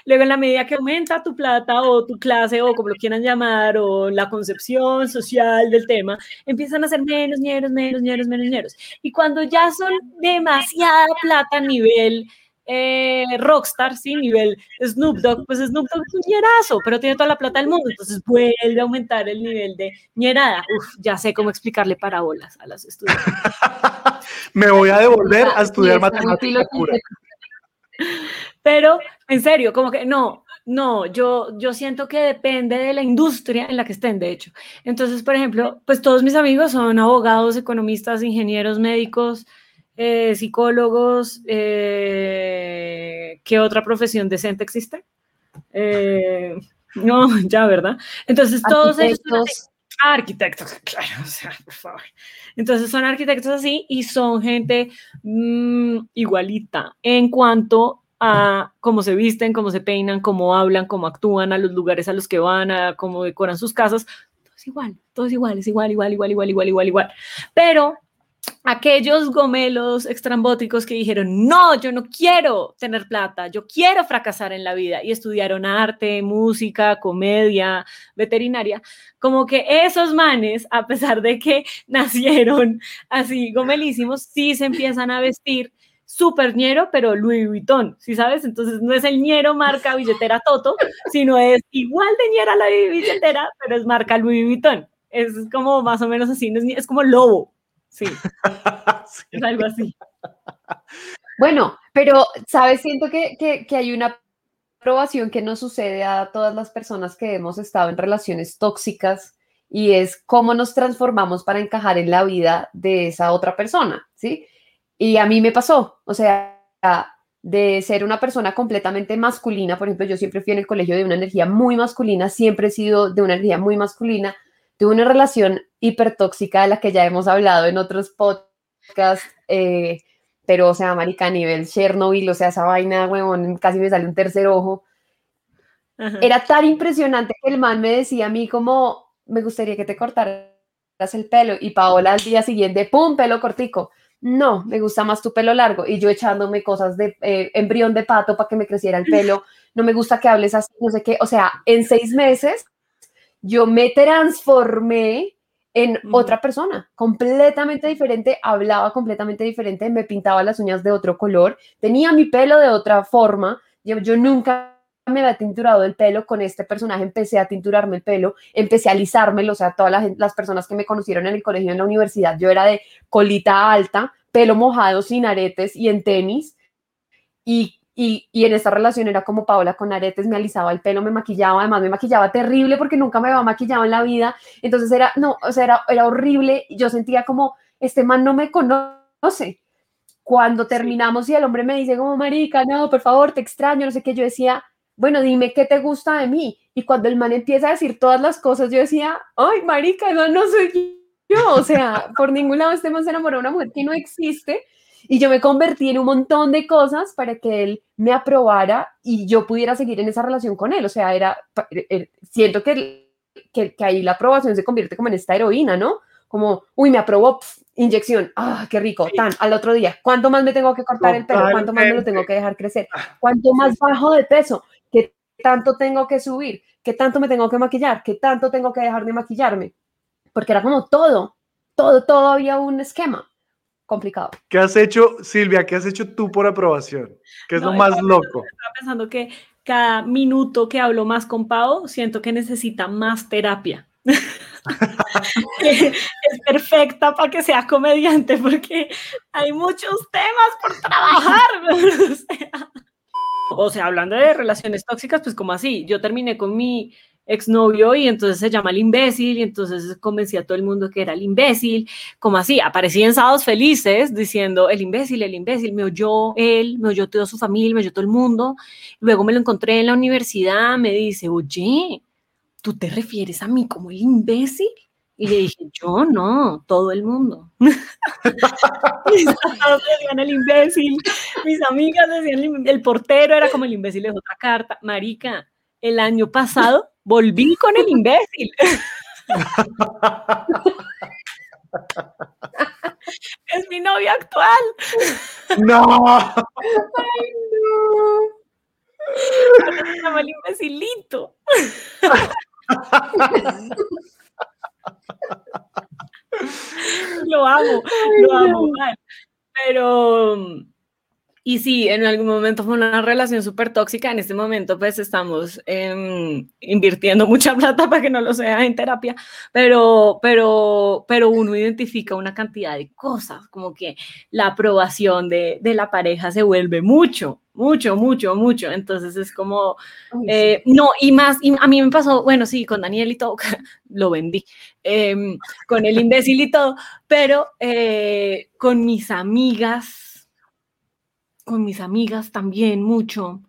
Luego, en la medida que aumenta tu plata o tu clase o como lo quieran llamar, o la concepción social del tema, empiezan a ser menos ñeros, menos ñeros, menos ñeros. Y cuando ya son demasiada plata a nivel eh, rockstar, sí, nivel Snoop Dogg, pues Snoop Dogg es un ñerazo, pero tiene toda la plata del mundo, entonces vuelve a aumentar el nivel de ñerada. Uf, ya sé cómo explicarle parábolas a los estudiantes. *laughs* Me voy a devolver a estudiar está muy matemática pura. Pero, en serio, como que no, no, yo, yo siento que depende de la industria en la que estén, de hecho. Entonces, por ejemplo, pues todos mis amigos son abogados, economistas, ingenieros, médicos, eh, psicólogos. eh, ¿Qué otra profesión decente existe? Eh, no, *laughs* ya, ¿verdad? Entonces, todos ellos son. Arquitectos. *laughs* Claro, o sea, por favor. Entonces son arquitectos así y son gente mm, igualita en cuanto a cómo se visten, cómo se peinan, cómo hablan, cómo actúan, a los lugares a los que van, a cómo decoran sus casas. Todo es igual, todo es igual, es igual, igual, igual, igual, igual, igual, igual. Pero aquellos gomelos extrambóticos que dijeron, no, yo no quiero tener plata, yo quiero fracasar en la vida y estudiaron arte, música, comedia, veterinaria, como que esos manes, a pesar de que *laughs* nacieron así gomelísimos, sí se empiezan a vestir súper ñero, pero Louis Vuitton, ¿sí sabes? Entonces no es el ñero marca billetera Toto, sino es igual de ñera la billetera, pero es marca Louis Vuitton. Es como más o menos así, no es, como lobo, sí, *laughs* Sí. es algo así. Bueno, pero, ¿sabes? Siento que, que, que hay una aprobación que nos sucede a todas las personas que hemos estado en relaciones tóxicas y es cómo nos transformamos para encajar en la vida de esa otra persona, ¿sí? Y a mí me pasó, o sea, de ser una persona completamente masculina, por ejemplo, yo siempre fui en el colegio de una energía muy masculina, siempre he sido de una energía muy masculina, tuve una relación hipertóxica de la que ya hemos hablado en otros podcasts, eh, pero, o sea, marica, a nivel Chernobyl, o sea, esa vaina, huevón, casi me sale un tercer ojo. Ajá. Era tan impresionante que el man me decía a mí como, me gustaría que te cortaras el pelo y Paola al día siguiente, ¡pum!, pelo cortico. No, me gusta más tu pelo largo y yo echándome cosas de eh, embrión de pato para que me creciera el pelo. No me gusta que hables así, no sé qué. O sea, en seis meses yo me transformé en otra persona, completamente diferente, hablaba completamente diferente, me pintaba las uñas de otro color, tenía mi pelo de otra forma. Yo, yo nunca me había tinturado el pelo con este personaje, empecé a tinturarme el pelo, empecé a alisármelo, o sea, todas las, las personas que me conocieron en el colegio, en la universidad, yo era de colita alta, pelo mojado, sin aretes y en tenis, y, y, y en esta relación era como Paola con aretes, me alisaba el pelo, me maquillaba, además me maquillaba terrible porque nunca me había maquillado en la vida, entonces era, no, o sea, era, era horrible, yo sentía como, este man no me conoce. Cuando terminamos y el hombre me dice como, marica, no, por favor, te extraño, no sé qué, yo decía, bueno, dime qué te gusta de mí. Y cuando el man empieza a decir todas las cosas, yo decía, ay, marica, no, no soy yo. O sea, por ningún lado este man se enamoró de una mujer que no existe. Y yo me convertí en un montón de cosas para que él me aprobara y yo pudiera seguir en esa relación con él. O sea, era, eh, eh, siento que, que, que ahí la aprobación se convierte como en esta heroína, ¿no? Como, uy, me aprobó, pf, inyección, ah, qué rico, tan, al otro día, ¿cuánto más me tengo que cortar el pelo? ¿Cuánto más me lo tengo que dejar crecer? ¿Cuánto más bajo de peso? ¿Qué tanto tengo que subir? ¿Qué tanto me tengo que maquillar? ¿Qué tanto tengo que dejar de maquillarme? Porque era como todo, todo, todo había un esquema complicado. ¿Qué has hecho, Silvia? ¿Qué has hecho tú por aprobación? ¿Qué es No, lo más estaba loco? Estaba pensando que cada minuto que hablo más con Pau, siento que necesita más terapia. *laughs* es perfecta para que sea comediante porque hay muchos temas por trabajar. *laughs* o, sea, o sea, hablando de relaciones tóxicas, pues como así, yo terminé con mi exnovio y entonces se llama el imbécil y entonces convencí a todo el mundo que era el imbécil, como así, aparecí en sábados felices diciendo el imbécil, el imbécil, me oyó él, me oyó toda su familia, me oyó todo el mundo, luego me lo encontré en la universidad, me dice, oye, ¿tú te refieres a mí como el imbécil? Y le dije, yo no, todo el mundo. *laughs* mis amigos decían el imbécil, mis amigas decían el, el portero era como el imbécil de otra carta. Marica, el año pasado volví con el imbécil. *laughs* es mi novio actual. No, Ahora se llama el imbécilito. *laughs* lo amo, lo amo. Pero, y sí, en algún momento fue una relación súper tóxica. En este momento, pues estamos em, invirtiendo mucha plata para que no lo sea en terapia, pero, pero, pero uno identifica una cantidad de cosas, como que la aprobación de, de la pareja se vuelve mucho, mucho, mucho, mucho. Entonces es como, eh, no, y más, y a mí me pasó, bueno, sí, con Daniel y todo, *laughs* lo vendí, em, con el imbécil y todo, pero eh, con mis amigas, con mis amigas también mucho.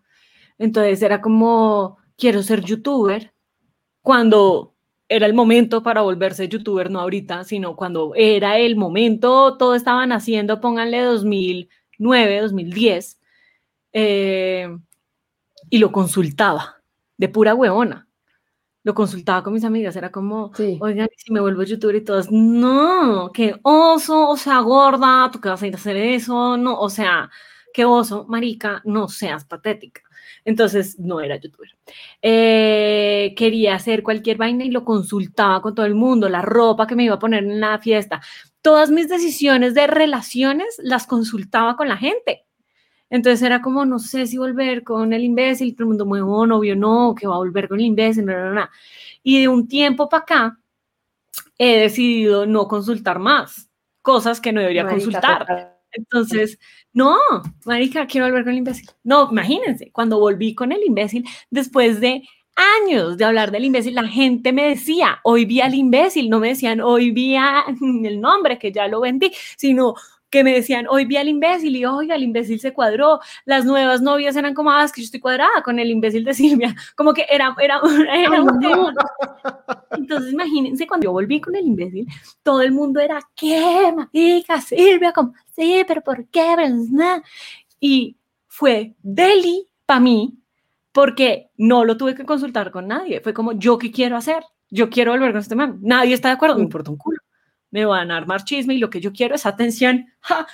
Entonces era como, quiero ser youtuber, cuando era el momento para volverse youtuber, no ahorita, sino cuando era el momento, todo estaban haciendo, pónganle 2009, 2010, eh, y lo consultaba, de pura huevona. Lo consultaba con mis amigas, era como, Sí. oigan, ¿y si me vuelvo youtuber y todas, no, qué oso, o sea, gorda, tú qué vas a ir a hacer eso, no, o sea, qué oso, marica, no seas patética. Entonces, no era youtuber. Eh, quería hacer cualquier vaina y lo consultaba con todo el mundo, la ropa que me iba a poner en la fiesta. Todas mis decisiones de relaciones las consultaba con la gente. Entonces era como, no sé si volver con el imbécil, todo el mundo muy oh, novio, no, que va a volver con el imbécil, no, no, no. Y de un tiempo para acá he decidido no consultar más cosas que no debería Marica, consultar. total. Entonces, no, marica, quiero volver con el imbécil. No, imagínense, cuando volví con el imbécil, después de años de hablar del imbécil, la gente me decía, hoy vi al imbécil, no me decían, hoy vi a *laughs* el nombre, que ya lo vendí, sino que me decían, hoy vi al imbécil y oiga, el imbécil se cuadró. Las nuevas novias eran como, ah, es que yo estoy cuadrada con el imbécil de *laughs* Silvia. Como que era, era, *laughs* era un tema. Entonces, imagínense, cuando yo volví con el imbécil, todo el mundo era, ¿qué, marica, Silvia? Como, sí, pero ¿por qué? Pero no". Y fue deli para mí, porque no lo tuve que consultar con nadie. Fue como, ¿yo qué quiero hacer? Yo quiero volver con este man. Nadie está de acuerdo, me importa un culo. Me van a armar chisme y lo que yo quiero es atención. ¡Ja!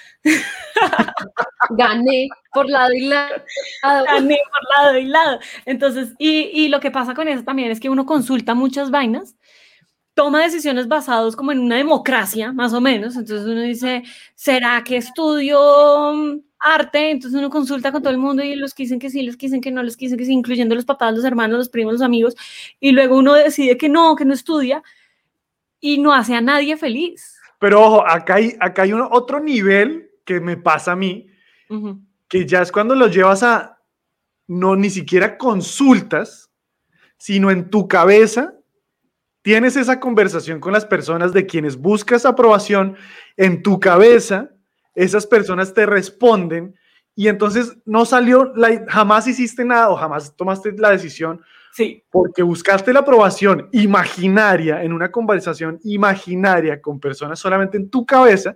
Gané por lado y lado. Gané por lado y lado. Entonces, y, y lo que pasa con eso también es que uno consulta muchas vainas toma decisiones basadas como en una democracia, más o menos. Entonces uno dice, ¿será que estudio mm, arte? Entonces uno consulta con todo el mundo y los que dicen que sí, los que dicen que no, los que dicen que sí, incluyendo los papás, los hermanos, los primos, los amigos. Y luego uno decide que no, que no estudia y no hace a nadie feliz. Pero ojo, acá hay, acá hay un, otro nivel que me pasa a mí, que ya es cuando lo llevas a, no ni siquiera consultas, sino en tu cabeza tienes esa conversación con las personas de quienes buscas aprobación, en tu cabeza esas personas te responden y entonces no salió, la, jamás hiciste nada o jamás tomaste la decisión Sí, porque buscaste la aprobación imaginaria en una conversación imaginaria con personas solamente en tu cabeza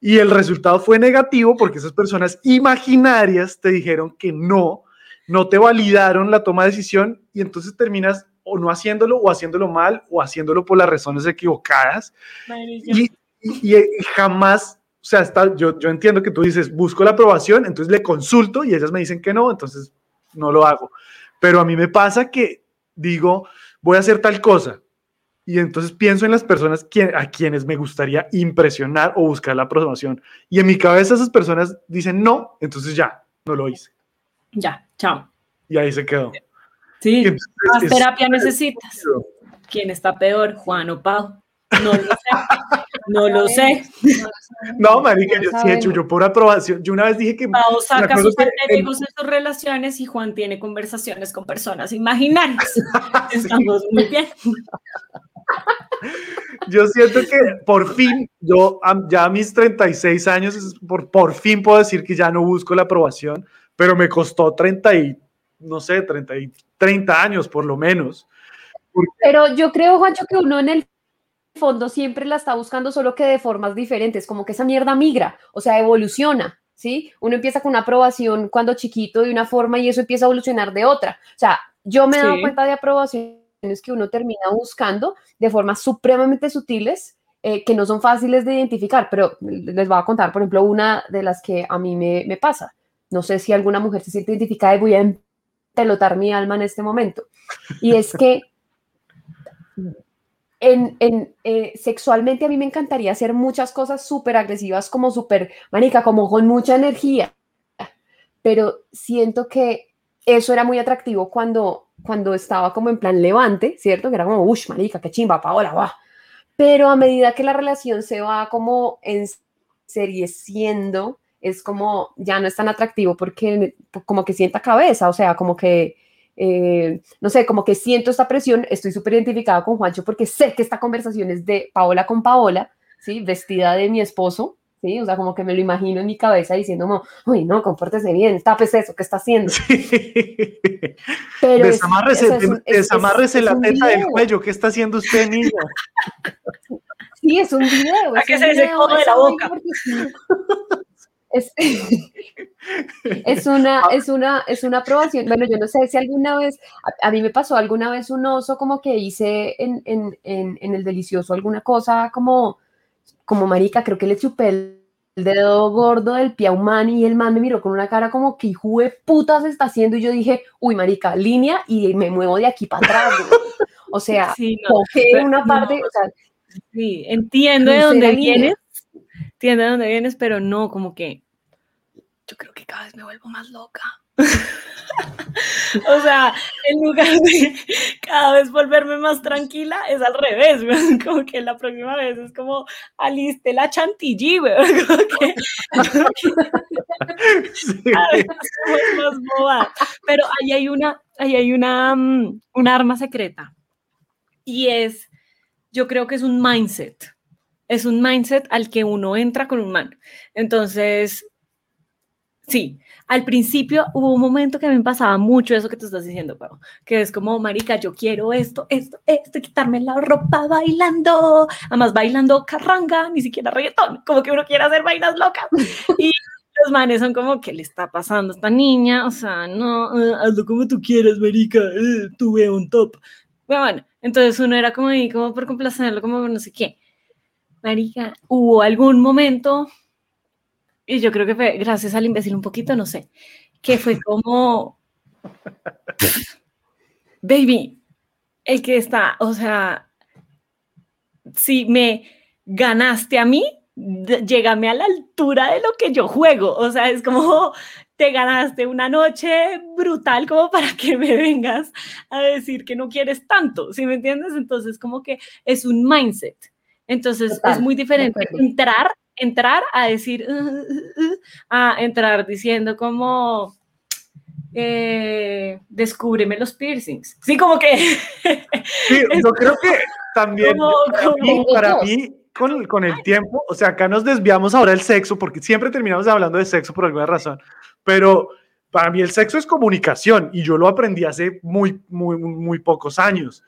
y el resultado fue negativo porque esas personas imaginarias te dijeron que no, no te validaron la toma de decisión y entonces terminas o no haciéndolo o haciéndolo mal o haciéndolo por las razones equivocadas. Y, y- y jamás, o sea, está, yo, yo entiendo que tú dices, busco la aprobación, entonces le consulto y ellas me dicen que no, entonces no lo hago. Pero a mí me pasa que digo, voy a hacer tal cosa. Y entonces pienso en las personas a quienes me gustaría impresionar o buscar la aprobación. Y en mi cabeza esas personas dicen no, entonces ya, no lo hice. ya, chao. Y ahí se quedó. Sí, entonces más terapia necesitas. ¿Quién está peor, Juan o Pau? No lo sé. No lo sé. No, marica, yo sí he hecho, yo por aprobación. Yo una vez dije que... Pau saca sus artérigos en sus relaciones y Juan tiene conversaciones con personas imaginarias. *laughs* Estamos muy bien. Yo siento que por fin, yo ya a mis 36 años, por, por fin puedo decir que ya no busco la aprobación, pero me costó 30 y, no sé, 30, y 30 años por lo menos. Pero yo creo, Juancho, que uno en el fondo siempre la está buscando, solo que de formas diferentes, como que esa mierda migra, o sea, evoluciona, ¿sí? Uno empieza con una aprobación cuando chiquito de una forma y eso empieza a evolucionar de otra. O sea, yo me he dado Sí. cuenta de aprobaciones que uno termina buscando de formas supremamente sutiles eh, que no son fáciles de identificar, pero les voy a contar, por ejemplo, una de las que a mí me, me pasa. No sé si alguna mujer se siente identificada y voy a pelotar mi alma en este momento. Y es que en, eh, sexualmente a mí me encantaría hacer muchas cosas súper agresivas, como súper, marica, como con mucha energía. Pero siento que eso era muy atractivo cuando, cuando estaba como en plan levante, ¿cierto? Que era como, uff, marica, qué chimba, Paola, va. Pero a medida que la relación se va como enserieciendo, es como, ya no es tan atractivo porque como que sienta cabeza, o sea, como que eh, no sé, como que siento esta presión, estoy súper identificada con Juancho porque sé que esta conversación es de Paola con Paola, ¿sí? Vestida de mi esposo, ¿sí? O sea, como que me lo imagino en mi cabeza diciendo, uy, no, compórtese bien, tapes eso, ¿qué está haciendo? *laughs* Pero es- Desamárrese, o sea, es un- es- desamárrese es- la teta del cuello. ¿Qué está haciendo usted, niño? *laughs* Sí, es un video. codo de esa la boca. porque. Es, *laughs* es una, es una, es una aprobación. Bueno, yo no sé si alguna vez, a, a mí me pasó alguna vez un oso como que hice en, en, en, en el delicioso alguna cosa como, como marica, creo que le chupé el dedo gordo del pie a un man y el man me miró con una cara como que hijo de puta se está haciendo y yo dije, uy marica, línea y me muevo de aquí para atrás. güey". O sea, *laughs* Sí, no, coge una no, parte, o sea, sí, entiendo de dónde vienes, entiendo de dónde vienes, pero no, como que yo creo que cada vez me vuelvo más loca. *laughs* o sea, en lugar de cada vez volverme más tranquila, es al revés, weón. *laughs* Como que la próxima vez es como aliste la chantilly, weón. *laughs* Como que, Sí. más. Pero ahí hay una, ahí hay una, mm, una arma secreta. Y es, yo creo que es un mindset. Es un mindset al que uno entra con un man. Entonces, sí, al principio hubo un momento que me pasaba mucho eso que tú estás diciendo, Pau, que es como, marica, yo quiero esto, esto, esto, quitarme la ropa bailando, además bailando carranga, ni siquiera reggaetón, como que uno quiere hacer vainas locas. Y *laughs* los manes son como, ¿qué le está pasando a esta niña? O sea, no, eh, hazlo como tú quieras, marica, eh, tú ve un top. Bueno, entonces uno era como ahí, como por complacerlo, como no sé qué. Marica, hubo algún momento, y yo creo que fue gracias al imbécil un poquito, no sé, que fue como, baby, el que está, o sea, si me ganaste a mí, llégame a la altura de lo que yo juego. O sea, es como te ganaste una noche brutal como para que me vengas a decir que no quieres tanto, ¿sí me entiendes? Entonces, como que es un mindset. Entonces, Total, es muy diferente entrar, entrar a decir, "Uh, uh, uh", a entrar diciendo como, eh, descúbreme los piercings. Sí, como que... *laughs* Sí, yo creo que también Como- para como- mí, para mí, con, con el tiempo, o sea, acá nos desviamos ahora del sexo, porque siempre terminamos hablando de sexo por alguna razón, pero para mí el sexo es comunicación y yo lo aprendí hace muy, muy, muy pocos años.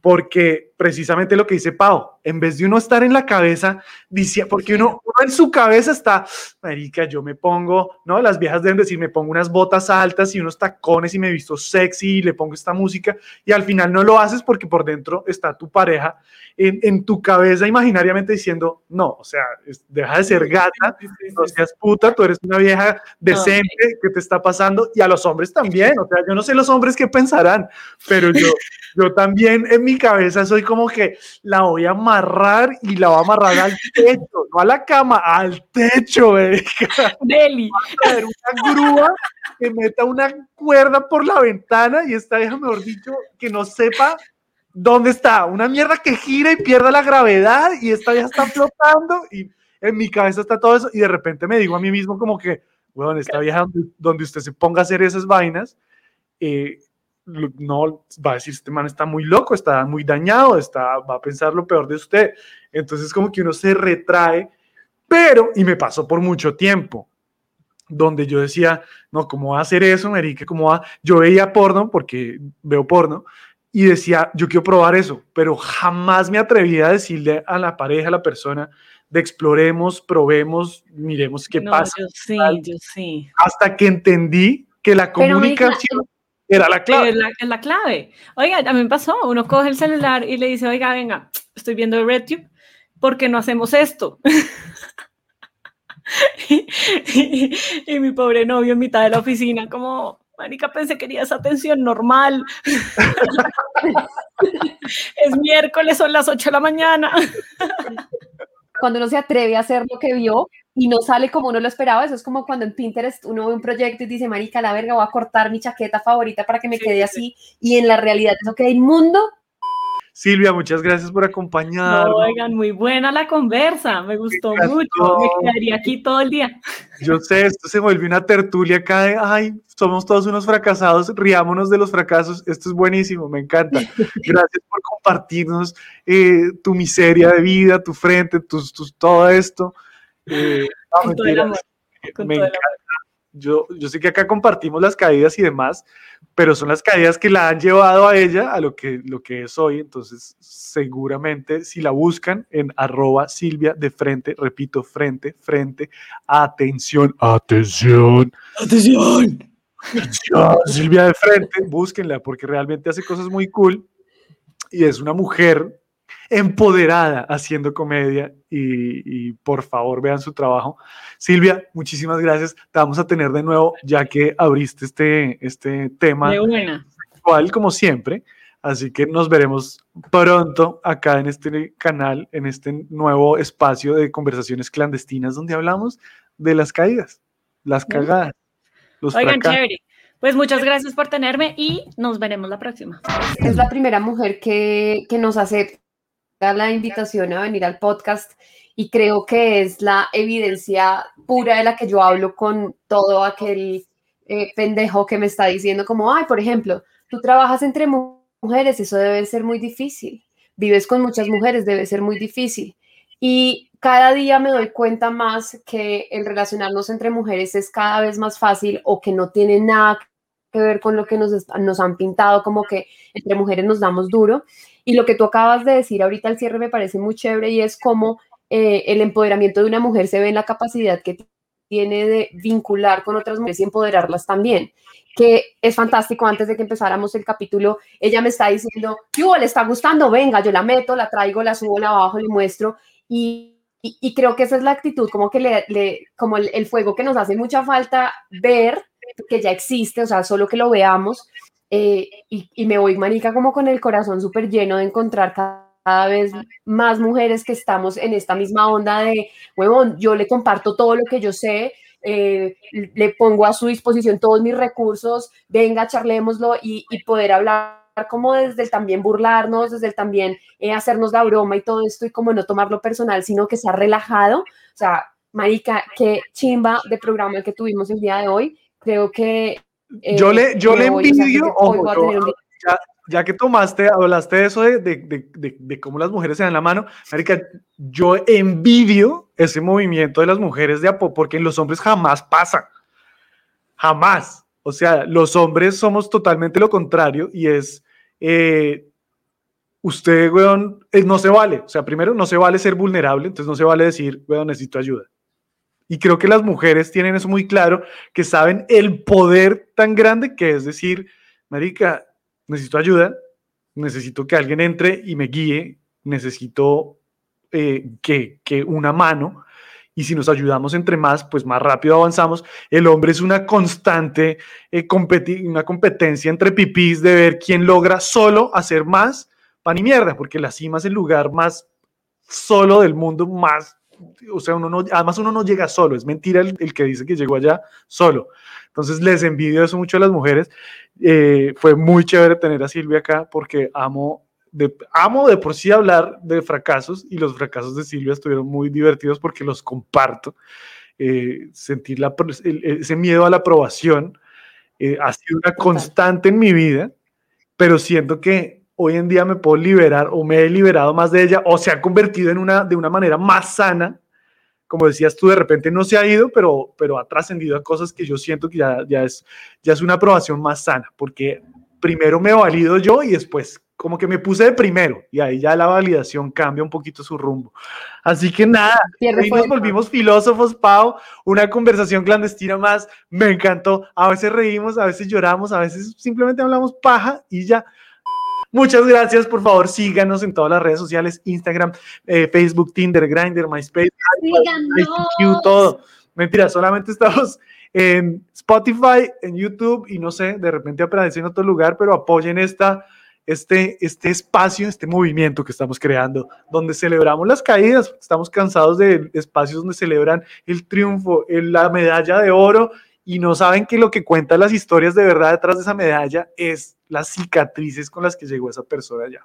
Porque precisamente lo que dice Pau, en vez de uno estar en la cabeza, dice, porque uno, uno en su cabeza está, marica, yo me pongo, ¿no? Las viejas deben decir, me pongo unas botas altas y unos tacones y me visto sexy y le pongo esta música y al final no lo haces porque por dentro está tu pareja en, en tu cabeza imaginariamente diciendo, no, o sea, deja de ser gata, no seas puta, tú eres una vieja decente, ¿qué te está pasando? Y a los hombres también, o sea, yo no sé los hombres qué pensarán, pero yo, yo también en mi cabeza soy como que la voy a amarrar y la voy a amarrar al techo, no a la cama, al techo, marica. Deli. traer una grúa que meta una cuerda por la ventana y esta vieja, mejor dicho, que no sepa dónde está. Una mierda que gira y pierda la gravedad y esta vieja está flotando y en mi cabeza está todo eso y de repente me digo a mí mismo como que, bueno, esta vieja donde, donde usted se ponga a hacer esas vainas, eh, no va a decir, este man está muy loco, está muy dañado, está, va a pensar lo peor de usted. Entonces como que uno se retrae, pero, y me pasó por mucho tiempo, donde yo decía, no, ¿cómo va a hacer eso, Marica? ¿Cómo va? Yo veía porno, porque veo porno, y decía, yo quiero probar eso, pero jamás me atreví a decirle a la pareja, a la persona, de exploremos, probemos, miremos qué No, pasa, Yo sí, yo sí. hasta que entendí que la Pero, comunicación era la clave. Es la, es la clave. Oiga, a mí me pasó, uno coge el celular y le dice, oiga, venga, estoy viendo RedTube, ¿por qué no hacemos esto? *laughs* y, y- y mi pobre novio en mitad de la oficina, como, marica, pensé que querías atención normal. *laughs* es miércoles, son las 8 de la mañana. Cuando uno se atreve a hacer lo que vio y no sale como uno lo esperaba, eso es como cuando en Pinterest uno ve un proyecto y dice, marica, la verga, voy a cortar mi chaqueta favorita para que me Sí, quede sí, así, y en la realidad eso queda inmundo. Silvia, muchas gracias por acompañarnos. No, oigan, muy buena la conversa, me gustó mucho, me quedaría aquí todo el día. Yo sé, esto se vuelve una tertulia acá de, ay, somos todos unos fracasados, riámonos de los fracasos. Esto es buenísimo, me encanta. *laughs* Gracias por compartirnos eh, tu miseria de vida, tu frente, tus, tus- todo esto. Eh, no, Con todo el mentiras, amor, con me todo el encanta. Yo, yo sé que acá compartimos las caídas y demás, pero son las caídas que la han llevado a ella a lo que, lo que es hoy. Entonces, seguramente si la buscan en arroba Silvia de frente, repito, frente, frente, atención, atención, Atención. atención, Silvia de frente, búsquenla porque realmente hace cosas muy cool y es una mujer empoderada haciendo comedia y, y por favor vean su trabajo. Silvia, muchísimas gracias. Te vamos a tener de nuevo ya que abriste este, este tema De buena. igual como siempre. Así que nos veremos pronto acá en este canal, en este nuevo espacio de conversaciones clandestinas donde hablamos de las caídas, las cagadas, los Oigan, fracasos. chévere. Pues muchas gracias por tenerme y nos veremos la próxima. Es la primera mujer que, que nos acepta la invitación a venir al podcast y creo que es la evidencia pura de la que yo hablo con todo aquel eh, pendejo que me está diciendo como, ay, por ejemplo, tú trabajas entre mu- mujeres, eso debe ser muy difícil. Vives con muchas mujeres, debe ser muy difícil. Y cada día me doy cuenta más que el relacionarnos entre mujeres es cada vez más fácil o que no tiene nada que ver con lo que nos, nos han pintado, como que entre mujeres nos damos duro. Y lo que tú acabas de decir ahorita al cierre me parece muy chévere y es como eh, el empoderamiento de una mujer se ve en la capacidad que tiene de vincular con otras mujeres y empoderarlas también, que es fantástico. Antes de que empezáramos el capítulo, ella me está diciendo, ¿qué hubo? ¿Le está gustando? Venga, yo la meto, la traigo, la subo, la bajo, le muestro. Y, y, creo que esa es la actitud, como que le, como el, fuego que nos hace mucha falta ver, que ya existe, o sea, solo que lo veamos. Eh, y, y, me voy, manica, como con el corazón súper lleno de encontrar cada, vez más mujeres que estamos en esta misma onda de, huevón, yo le comparto todo lo que yo sé, eh, le pongo a su disposición todos mis recursos, venga, charlémoslo y, y poder hablar como desde el también burlarnos, desde el también eh, hacernos la broma y todo esto y como no tomarlo personal, sino que sea relajado. O sea, Marica, qué chimba de programa el que tuvimos el día de hoy. Creo que... Eh, yo le, yo le envidio, hoy, ojo, yo, ya, ya, que tomaste, hablaste de eso de, de, de, de, cómo las mujeres se dan la mano, Marica, yo envidio ese movimiento de las mujeres de Apo, porque en los hombres jamás pasa. Jamás. O sea, los hombres somos totalmente lo contrario y es eh, usted, weón, eh, no se vale. O sea, primero, no se vale ser vulnerable, entonces no se vale decir, weón, necesito ayuda. Y creo que las mujeres tienen eso muy claro, que saben el poder tan grande que es decir, Marica, necesito ayuda, necesito que alguien entre y me guíe, necesito eh, que, que una mano y si nos ayudamos entre más, pues más rápido avanzamos. El hombre es una constante eh, una competencia entre pipís de ver quién logra solo hacer más pan y mierda, porque la cima es el lugar más solo del mundo, más, o sea, uno no, además uno no llega solo, es mentira el, el que dice que llegó allá solo. Entonces les envidio eso mucho a las mujeres. Eh, fue muy chévere tener a Silvia acá porque amo de, amo de por sí hablar de fracasos y los fracasos de Silvia estuvieron muy divertidos porque los comparto. Eh, sentir la, ese miedo a la aprobación eh, ha sido una constante en mi vida, pero siento que hoy en día me puedo liberar o me he liberado más de ella o se ha convertido en una de una manera más sana. Como decías tú, de repente no se ha ido, pero, pero ha trascendido a cosas que yo siento que ya, ya, es, ya es una aprobación más sana, porque primero me valido yo y después como que me puse de primero y ahí ya la validación cambia un poquito su rumbo. Así que nada, ahí nos volvimos filósofos, Pau, una conversación clandestina más, me encantó. A veces reímos, a veces lloramos, a veces simplemente hablamos paja y ya. Muchas gracias, por favor, síganos en todas las redes sociales, Instagram, eh, Facebook, Tinder, Grindr, MySpace, IQ, todo. Mentira, solamente estamos en Spotify, en YouTube y no sé, de repente aparece en otro lugar, pero apoyen esta este, este espacio, este movimiento que estamos creando, donde celebramos las caídas, estamos cansados de espacios donde celebran el triunfo, la medalla de oro y no saben que lo que cuentan las historias de verdad detrás de esa medalla es las cicatrices con las que llegó esa persona allá.